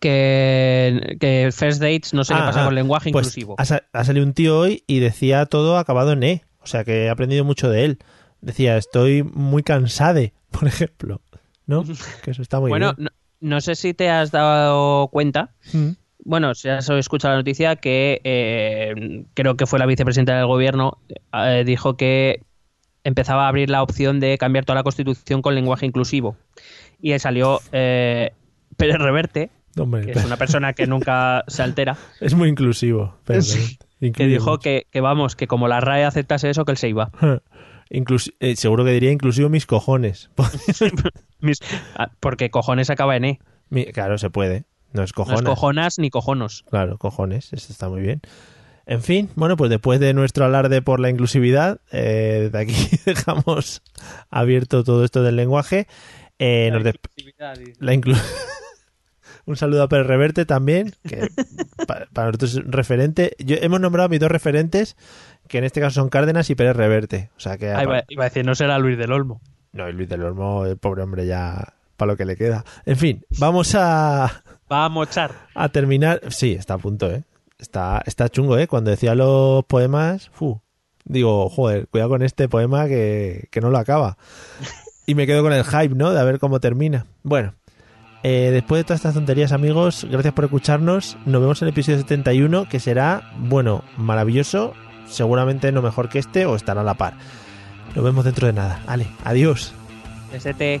Que, que First Dates no sé qué Ah, pasa ah, con lenguaje pues inclusivo. Ha, ha salido un tío hoy y decía todo acabado en E. O sea que he aprendido mucho de él. Decía, estoy muy cansade, por ejemplo. ¿No? Que eso está muy bueno, bien. no, no sé si te has dado cuenta, Mm. Bueno, si has escuchado la noticia que eh, creo que fue la vicepresidenta del gobierno, eh, dijo que empezaba a abrir la opción de cambiar toda la constitución con lenguaje inclusivo. Y salió eh, Pérez Reverte, Hombre, que es una persona que nunca se altera, es muy inclusivo. Sí. que dijo que, que vamos, que como la RAE aceptase eso, que él se iba. Inclusi- eh, seguro que diría inclusivo mis cojones. Mis- ah, porque cojones acaba en E. Mi- claro, se puede. No es No cojonas. es cojonas ni cojonos. Claro, cojones, eso está muy bien. En fin, bueno, pues después de nuestro alarde por la inclusividad, eh, de aquí dejamos abierto todo esto del lenguaje. Eh, nos la inclu- Un saludo a Pérez Reverte también, que pa- para nosotros es un referente. Yo, hemos nombrado a mis dos referentes, que en este caso son Cárdenas y Pérez Reverte. O sea que Ah, iba, iba a decir, no será Luis del Olmo. no, y Luis del Olmo, el pobre hombre ya para lo que le queda. En fin, vamos a, Va a mochar. a terminar. Sí, está a punto, ¿eh? Está, está chungo, ¿eh? Cuando decía los poemas, fu, digo, joder, cuidado con este poema que, que no lo acaba. Y me quedo con el hype, ¿no? De a ver cómo termina. Bueno, eh, después de todas estas tonterías, amigos, gracias por escucharnos. Nos vemos en el episodio 71, que será, bueno, maravilloso. Seguramente no mejor que este o estará a la par. Nos vemos dentro de nada. Vale, adiós. ST.